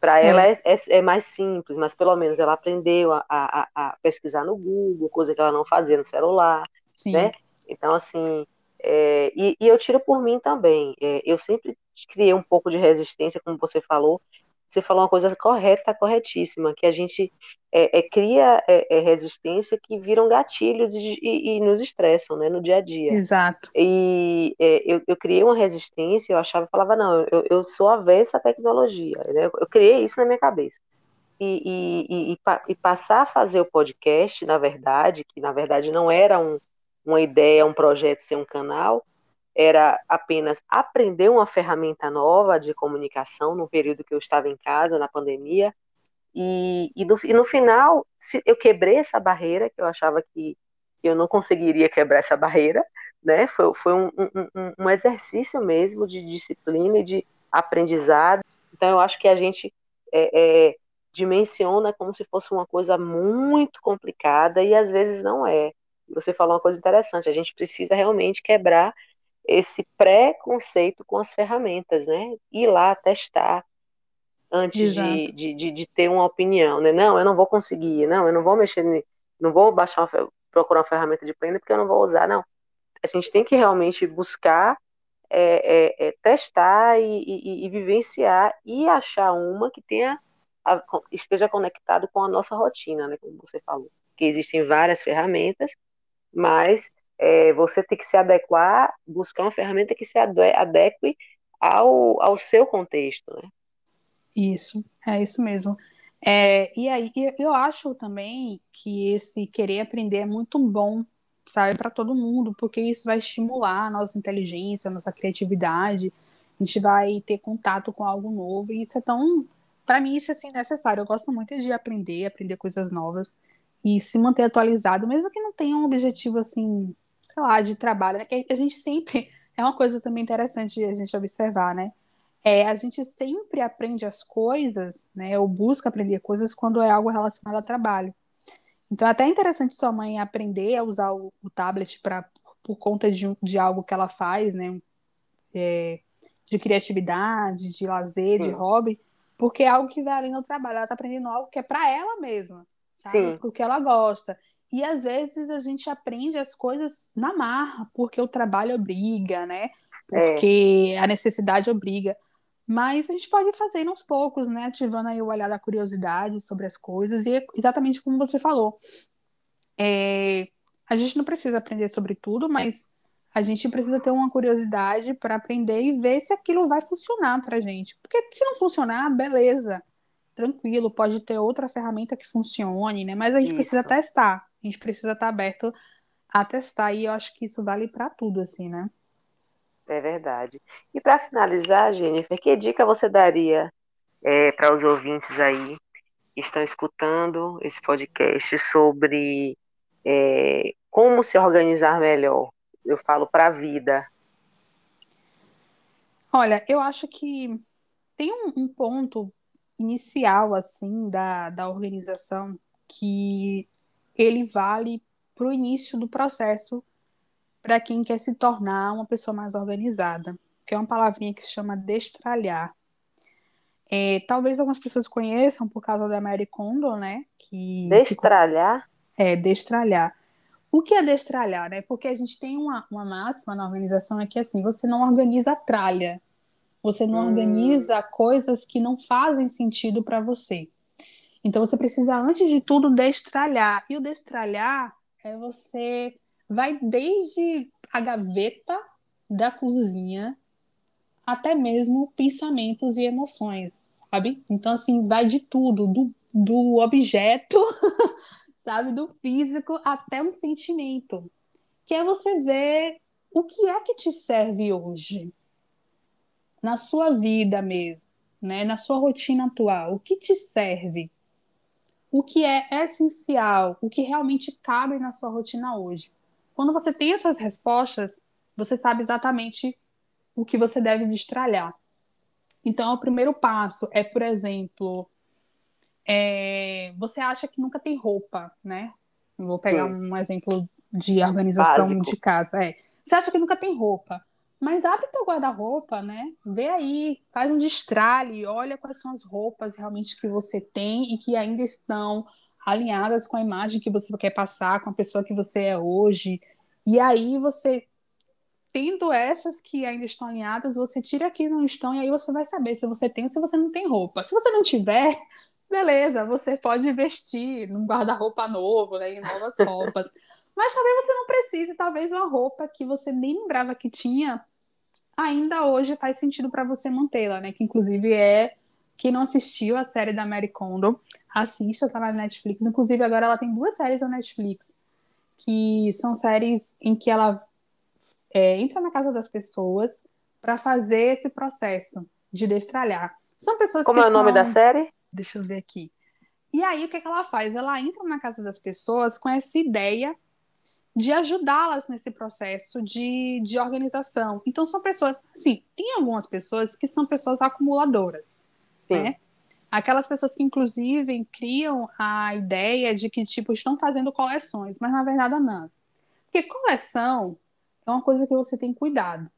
Para é. ela é, é, é, mais simples, mas pelo menos ela aprendeu a, a, a, pesquisar no Google, coisa que ela não fazia no celular, Sim. né? Então, assim, é, e, e, eu tiro por mim também. É, eu sempre criei um pouco de resistência, como você falou, você falou uma coisa correta, corretíssima, que a gente é, é, cria é, é resistência que viram gatilhos e, e, e, nos estressam, né, no dia a dia. Exato. E eu, eu, criei uma resistência, eu achava, falava, não, eu, eu sou avessa à tecnologia, né? eu criei isso na minha cabeça. E, e, passar a fazer o podcast, na verdade, que na verdade não era um, uma ideia, um projeto ser um canal, era apenas aprender uma ferramenta nova de comunicação no período que eu estava em casa, na pandemia, E, e, no, e no final, eu quebrei essa barreira, que eu achava que eu não conseguiria quebrar essa barreira, né? Foi, foi um, um, um exercício mesmo de disciplina e de aprendizado. Então, eu acho que a gente é, é, dimensiona como se fosse uma coisa muito complicada e às vezes não é. Você falou uma coisa interessante, a gente precisa realmente quebrar esse pré-conceito com as ferramentas, né? Ir lá testar antes de, de, de, de, ter uma opinião, né? Não, eu não vou conseguir, não, eu não vou mexer, não vou baixar uma, procurar uma ferramenta de prenda porque eu não vou usar, não. A gente tem que realmente buscar é, é, é testar e, e, e, vivenciar e achar uma que tenha a, esteja conectado com a nossa rotina, né? Como você falou, que existem várias ferramentas, mas é, você tem que se adequar, buscar uma ferramenta que se adeque ao, ao seu contexto, né? Isso, é isso mesmo. É, e aí eu acho também que esse querer aprender é muito bom, sabe, para todo mundo, porque isso vai estimular a nossa inteligência, a nossa criatividade, a gente vai ter contato com algo novo, e isso é tão, para mim isso é assim necessário. Eu gosto muito de aprender, aprender coisas novas e se manter atualizado, mesmo que não tenha um objetivo assim, sei lá, de trabalho, né? que a gente sempre é uma coisa também interessante de a gente observar, né? É, a gente sempre aprende as coisas, né? Ou busca aprender coisas quando é algo relacionado ao trabalho. Então, é até interessante sua mãe aprender a usar o, o tablet para por conta de, de algo que ela faz, né? É, de criatividade, de lazer, Sim. de hobby, porque é algo que vai além do trabalho. Ela está aprendendo algo que é para ela mesma, sabe? Sim. que ela gosta. E às vezes a gente aprende as coisas na marra, porque o trabalho obriga, né? É. Porque é. a necessidade obriga. Mas a gente pode fazer aos poucos, né? Ativando aí o olhar da curiosidade sobre as coisas. E é exatamente como você falou. É... A gente não precisa aprender sobre tudo, mas a gente precisa ter uma curiosidade para aprender e ver se aquilo vai funcionar para gente. Porque se não funcionar, beleza, tranquilo, pode ter outra ferramenta que funcione, né? Mas a gente isso. precisa testar, a gente precisa estar aberto a testar e eu acho que isso vale para tudo, assim, né? É verdade. E para finalizar, Jennifer, que dica você daria é, para os ouvintes aí que estão escutando esse podcast sobre é, como se organizar melhor? Eu falo para a vida. Olha, eu acho que tem um, um ponto inicial assim da, da organização que ele vale para o início do processo para quem quer se tornar uma pessoa mais organizada, que é uma palavrinha que se chama destralhar. É, talvez algumas pessoas conheçam por causa da Mary Kondo, né? Que destralhar? Ficou... É, destralhar. O que é destralhar, né? Porque a gente tem uma, uma máxima na organização é que assim, você não organiza a tralha. Você não hum. organiza coisas que não fazem sentido para você. Então você precisa, antes de tudo, destralhar. E o destralhar é você vai desde a gaveta da cozinha até mesmo pensamentos e emoções, sabe? Então, assim, vai de tudo, do, do objeto, sabe? Do físico até um sentimento. Que é você ver o que é que te serve hoje, na sua vida mesmo, né? Na sua rotina atual, o que te serve? O que é essencial, o que realmente cabe na sua rotina hoje. Quando você tem essas respostas, você sabe exatamente o que você deve destralhar. Então, o primeiro passo é, por exemplo, é, você acha que nunca tem roupa, né? Vou pegar um exemplo de organização Básico. de casa. É. Você acha que nunca tem roupa, mas abre teu guarda-roupa, né? Vê aí, faz um destralhe, olha quais são as roupas realmente que você tem e que ainda estão alinhadas com a imagem que você quer passar, com a pessoa que você é hoje. E aí você, tendo essas que ainda estão alinhadas, você tira aqui que não estão, e aí você vai saber se você tem ou se você não tem roupa. Se você não tiver, beleza, você pode investir num guarda-roupa novo, né, em novas roupas. Mas talvez você não precise, talvez uma roupa que você nem lembrava que tinha, ainda hoje faz sentido para você mantê-la, né? Que inclusive é quem não assistiu a série da Mary Kondo, assista, tá na Netflix. Inclusive, agora ela tem duas séries na Netflix, que são séries em que ela é, entra na casa das pessoas para fazer esse processo de destralhar. São pessoas Como é o nome da série? Deixa eu ver aqui. E aí, o que, é que ela faz? Ela entra na casa das pessoas com essa ideia de ajudá-las nesse processo de, de organização. Então, são pessoas, assim, tem algumas pessoas que são pessoas acumuladoras, Sim. né? Aquelas pessoas que, inclusive, criam a ideia de que, tipo, estão fazendo coleções, mas na verdade não. Porque coleção é uma coisa que você tem cuidado,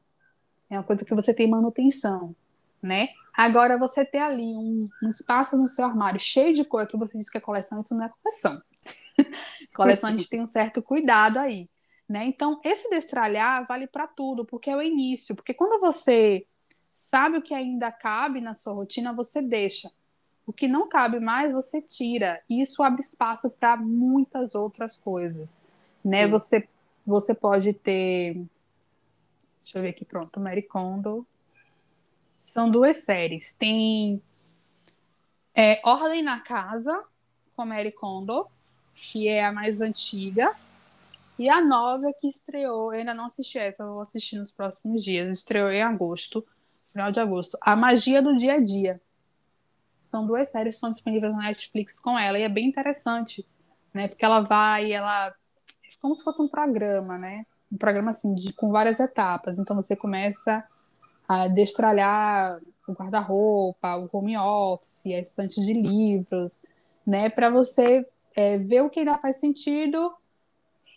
é uma coisa que você tem manutenção, né? Agora, você ter ali um, um espaço no seu armário cheio de coisa que você diz que é coleção, isso não é coleção. Coleção a gente tem um certo cuidado aí, né? Então, esse destralhar vale para tudo, porque é o início, porque quando você sabe o que ainda cabe na sua rotina, você deixa. O que não cabe mais, você tira. E isso abre espaço para muitas outras coisas. Né? Você, você pode ter. Deixa eu ver aqui, pronto. Mary Kondo. São duas séries. Tem é, Ordem na Casa, com Mary Kondo, que é a mais antiga. E a nova que estreou, eu ainda não assisti essa, vou assistir nos próximos dias. Estreou em agosto, final de agosto. A Magia do Dia a Dia. São duas séries que estão disponíveis na Netflix com ela e é bem interessante, né? Porque ela vai, ela é como se fosse um programa, né? Um programa assim de, com várias etapas. Então você começa a destralhar o guarda-roupa, o home office, a estante de livros, né? Para você é, ver o que ainda faz sentido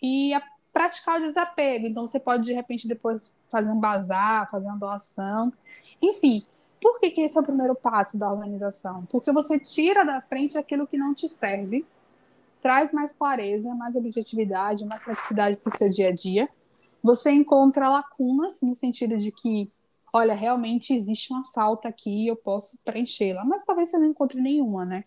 e a, praticar o desapego. Então você pode de repente depois fazer um bazar, fazer uma doação, enfim. Por que, que esse é o primeiro passo da organização? Porque você tira da frente aquilo que não te serve, traz mais clareza, mais objetividade, mais praticidade para o seu dia a dia. Você encontra lacunas no sentido de que, olha, realmente existe uma falta aqui e eu posso preenchê-la, mas talvez você não encontre nenhuma, né?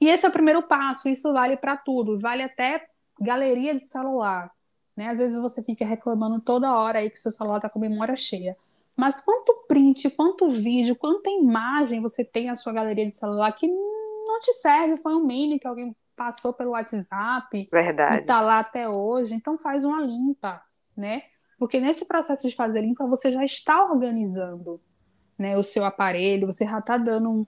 E esse é o primeiro passo, isso vale para tudo, vale até galeria de celular. Né? Às vezes você fica reclamando toda hora aí que seu celular está com memória cheia. Mas quanto print, quanto vídeo, quanta imagem você tem na sua galeria de celular que não te serve, foi um meme que alguém passou pelo WhatsApp Verdade. e está lá até hoje, então faz uma limpa, né? Porque nesse processo de fazer limpa, você já está organizando né, o seu aparelho, você já está dando um,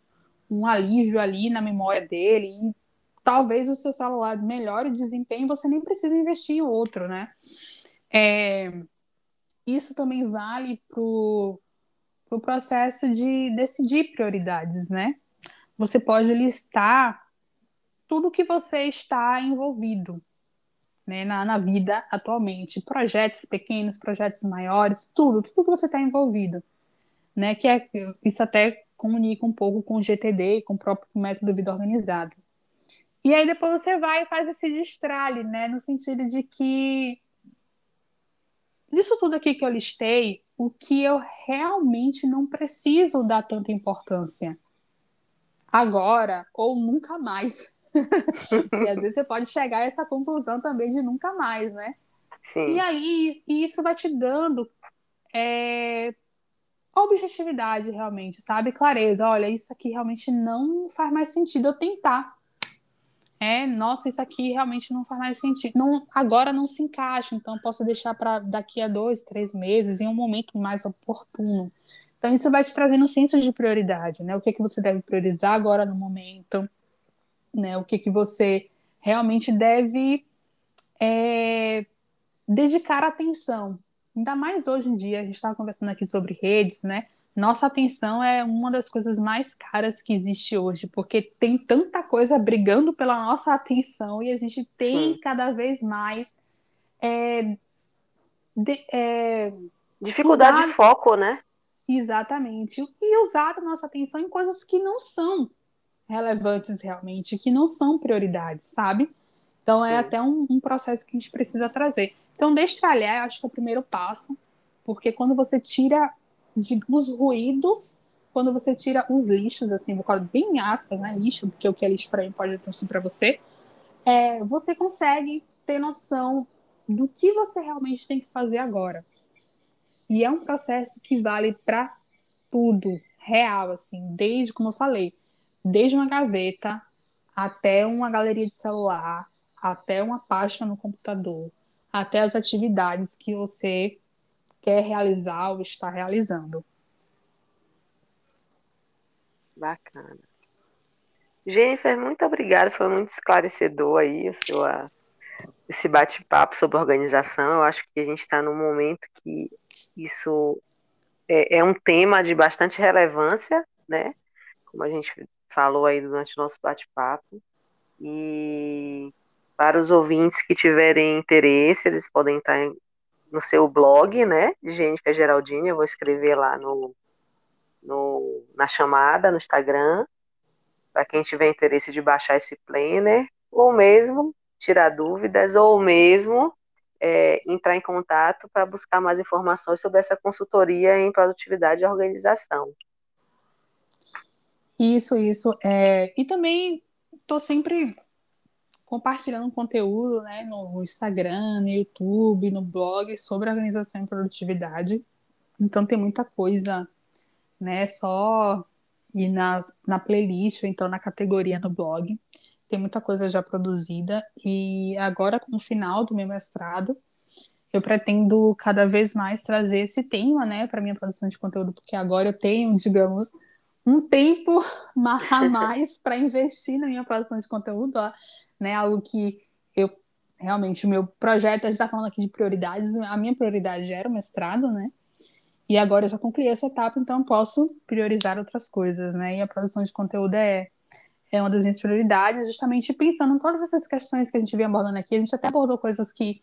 um alívio ali na memória dele, e talvez o seu celular melhore o desempenho, você nem precisa investir em outro, né? É, isso também vale para o pro processo de decidir prioridades, né? Você pode listar tudo que você está envolvido né, na, na vida atualmente, projetos pequenos, projetos maiores, tudo, tudo que você está envolvido, né? Que é isso até comunica um pouco com o GTD, com o próprio método vida organizada. E aí depois você vai e faz esse destralhe, né? No sentido de que disso tudo aqui que eu listei, o que eu realmente não preciso dar tanta importância agora ou nunca mais. e às vezes você pode chegar a essa conclusão também de nunca mais, né? Sim. E aí, isso vai te dando é, objetividade realmente, sabe? Clareza. Olha, isso aqui realmente não faz mais sentido eu tentar é, nossa, isso aqui realmente não faz mais sentido. Não, agora não se encaixa, então posso deixar para daqui a dois, três meses, em um momento mais oportuno. Então, isso vai te trazendo um senso de prioridade, né? O que, que você deve priorizar agora no momento, né? O que, que você realmente deve é, dedicar atenção. Ainda mais hoje em dia, a gente estava conversando aqui sobre redes, né? nossa atenção é uma das coisas mais caras que existe hoje, porque tem tanta coisa brigando pela nossa atenção e a gente tem Sim. cada vez mais é, de, é, dificuldade de foco, né? Exatamente. E usar a nossa atenção em coisas que não são relevantes realmente, que não são prioridades, sabe? Então é Sim. até um, um, processo que a gente precisa trazer. Então, destralhar, eu acho que é o primeiro passo, porque quando você tira os ruídos quando você tira os lixos, assim, vou colocar bem aspas, né, lixo, porque o que é lixo para mim pode ser para você, é, você consegue ter noção do que você realmente tem que fazer agora. E é um processo que vale para tudo, real, assim, desde, como eu falei, desde uma gaveta até uma galeria de celular, até uma pasta no computador, até as atividades que você quer realizar ou está realizando. Bacana. Jennifer, muito obrigada, foi muito esclarecedor aí o seu, esse bate-papo sobre organização. Eu acho que a gente está num momento que isso é, é, um tema de bastante relevância, né? Como a gente falou aí durante o nosso bate-papo. E para os ouvintes que tiverem interesse, eles podem estar no seu blog, né? De Jennifer Geraldine, eu vou escrever lá no, no, na chamada, no Instagram, para quem tiver interesse de baixar esse planner, ou mesmo tirar dúvidas, ou mesmo é, entrar em contato para buscar mais informações sobre essa consultoria em produtividade e organização. Isso, isso. É, e também estou sempre compartilhando conteúdo né, no Instagram, no YouTube, no blog sobre organização e produtividade. Então tem muita coisa, né? Só ir na, na playlist ou então na categoria no blog. Tem muita coisa já produzida. E agora, com o final do meu mestrado, eu pretendo cada vez mais trazer esse tema, né, para minha produção de conteúdo, porque agora eu tenho, digamos, um tempo a mais para investir na minha produção de conteúdo, né, algo que eu realmente o meu projeto, a gente está falando aqui de prioridades, a minha prioridade era o mestrado, né? E agora eu já concluí essa etapa, então posso priorizar outras coisas, né? E a produção de conteúdo é, é uma das minhas prioridades, justamente pensando em todas essas questões que a gente vem abordando aqui. A gente até abordou coisas que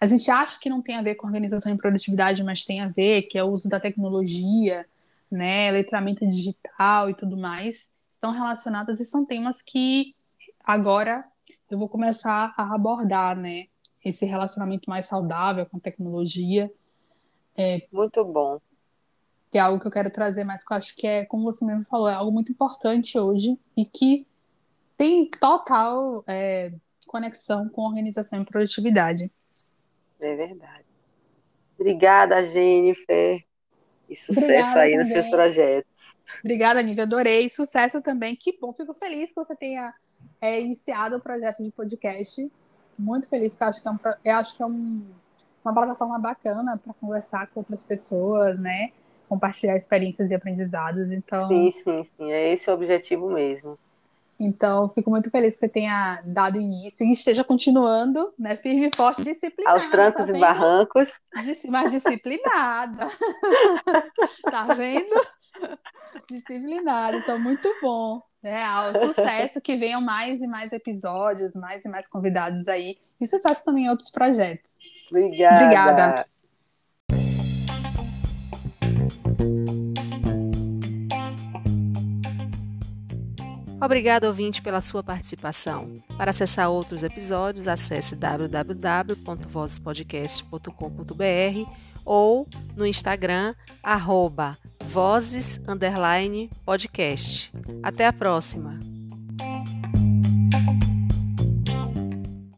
a gente acha que não tem a ver com organização e produtividade, mas tem a ver, que é o uso da tecnologia, né, letramento digital e tudo mais, estão relacionadas e são temas que agora eu vou começar a abordar, né, esse relacionamento mais saudável com a tecnologia é, muito bom. Que é algo que eu quero trazer, mas que eu acho que é, como você mesmo falou, é algo muito importante hoje e que tem total é, conexão com organização e produtividade. É verdade. Obrigada, Jennifer. E sucesso Obrigada aí também. nos seus projetos. Obrigada, Nívia. Adorei. Sucesso também. Que bom. Fico feliz que você tenha é, iniciado o projeto de podcast. Muito feliz, porque eu acho que é um, eu acho que é um uma plataforma bacana para conversar com outras pessoas, né? Compartilhar experiências e aprendizados. Então, sim, sim, sim. É esse o objetivo mesmo. Então, fico muito feliz que você tenha dado início e esteja continuando, né? Firme e forte, disciplinada. Aos trancos tá e barrancos. Mas disciplinada. tá vendo? Disciplinada. Então, muito bom. É, o sucesso que venham mais e mais episódios, mais e mais convidados aí. E sucesso também em outros projetos. Obrigada. Obrigada. Obrigado, ouvinte, pela sua participação. Para acessar outros episódios, acesse www.vozespodcast.com.br ou no Instagram, arroba vozes, podcast. Até a próxima!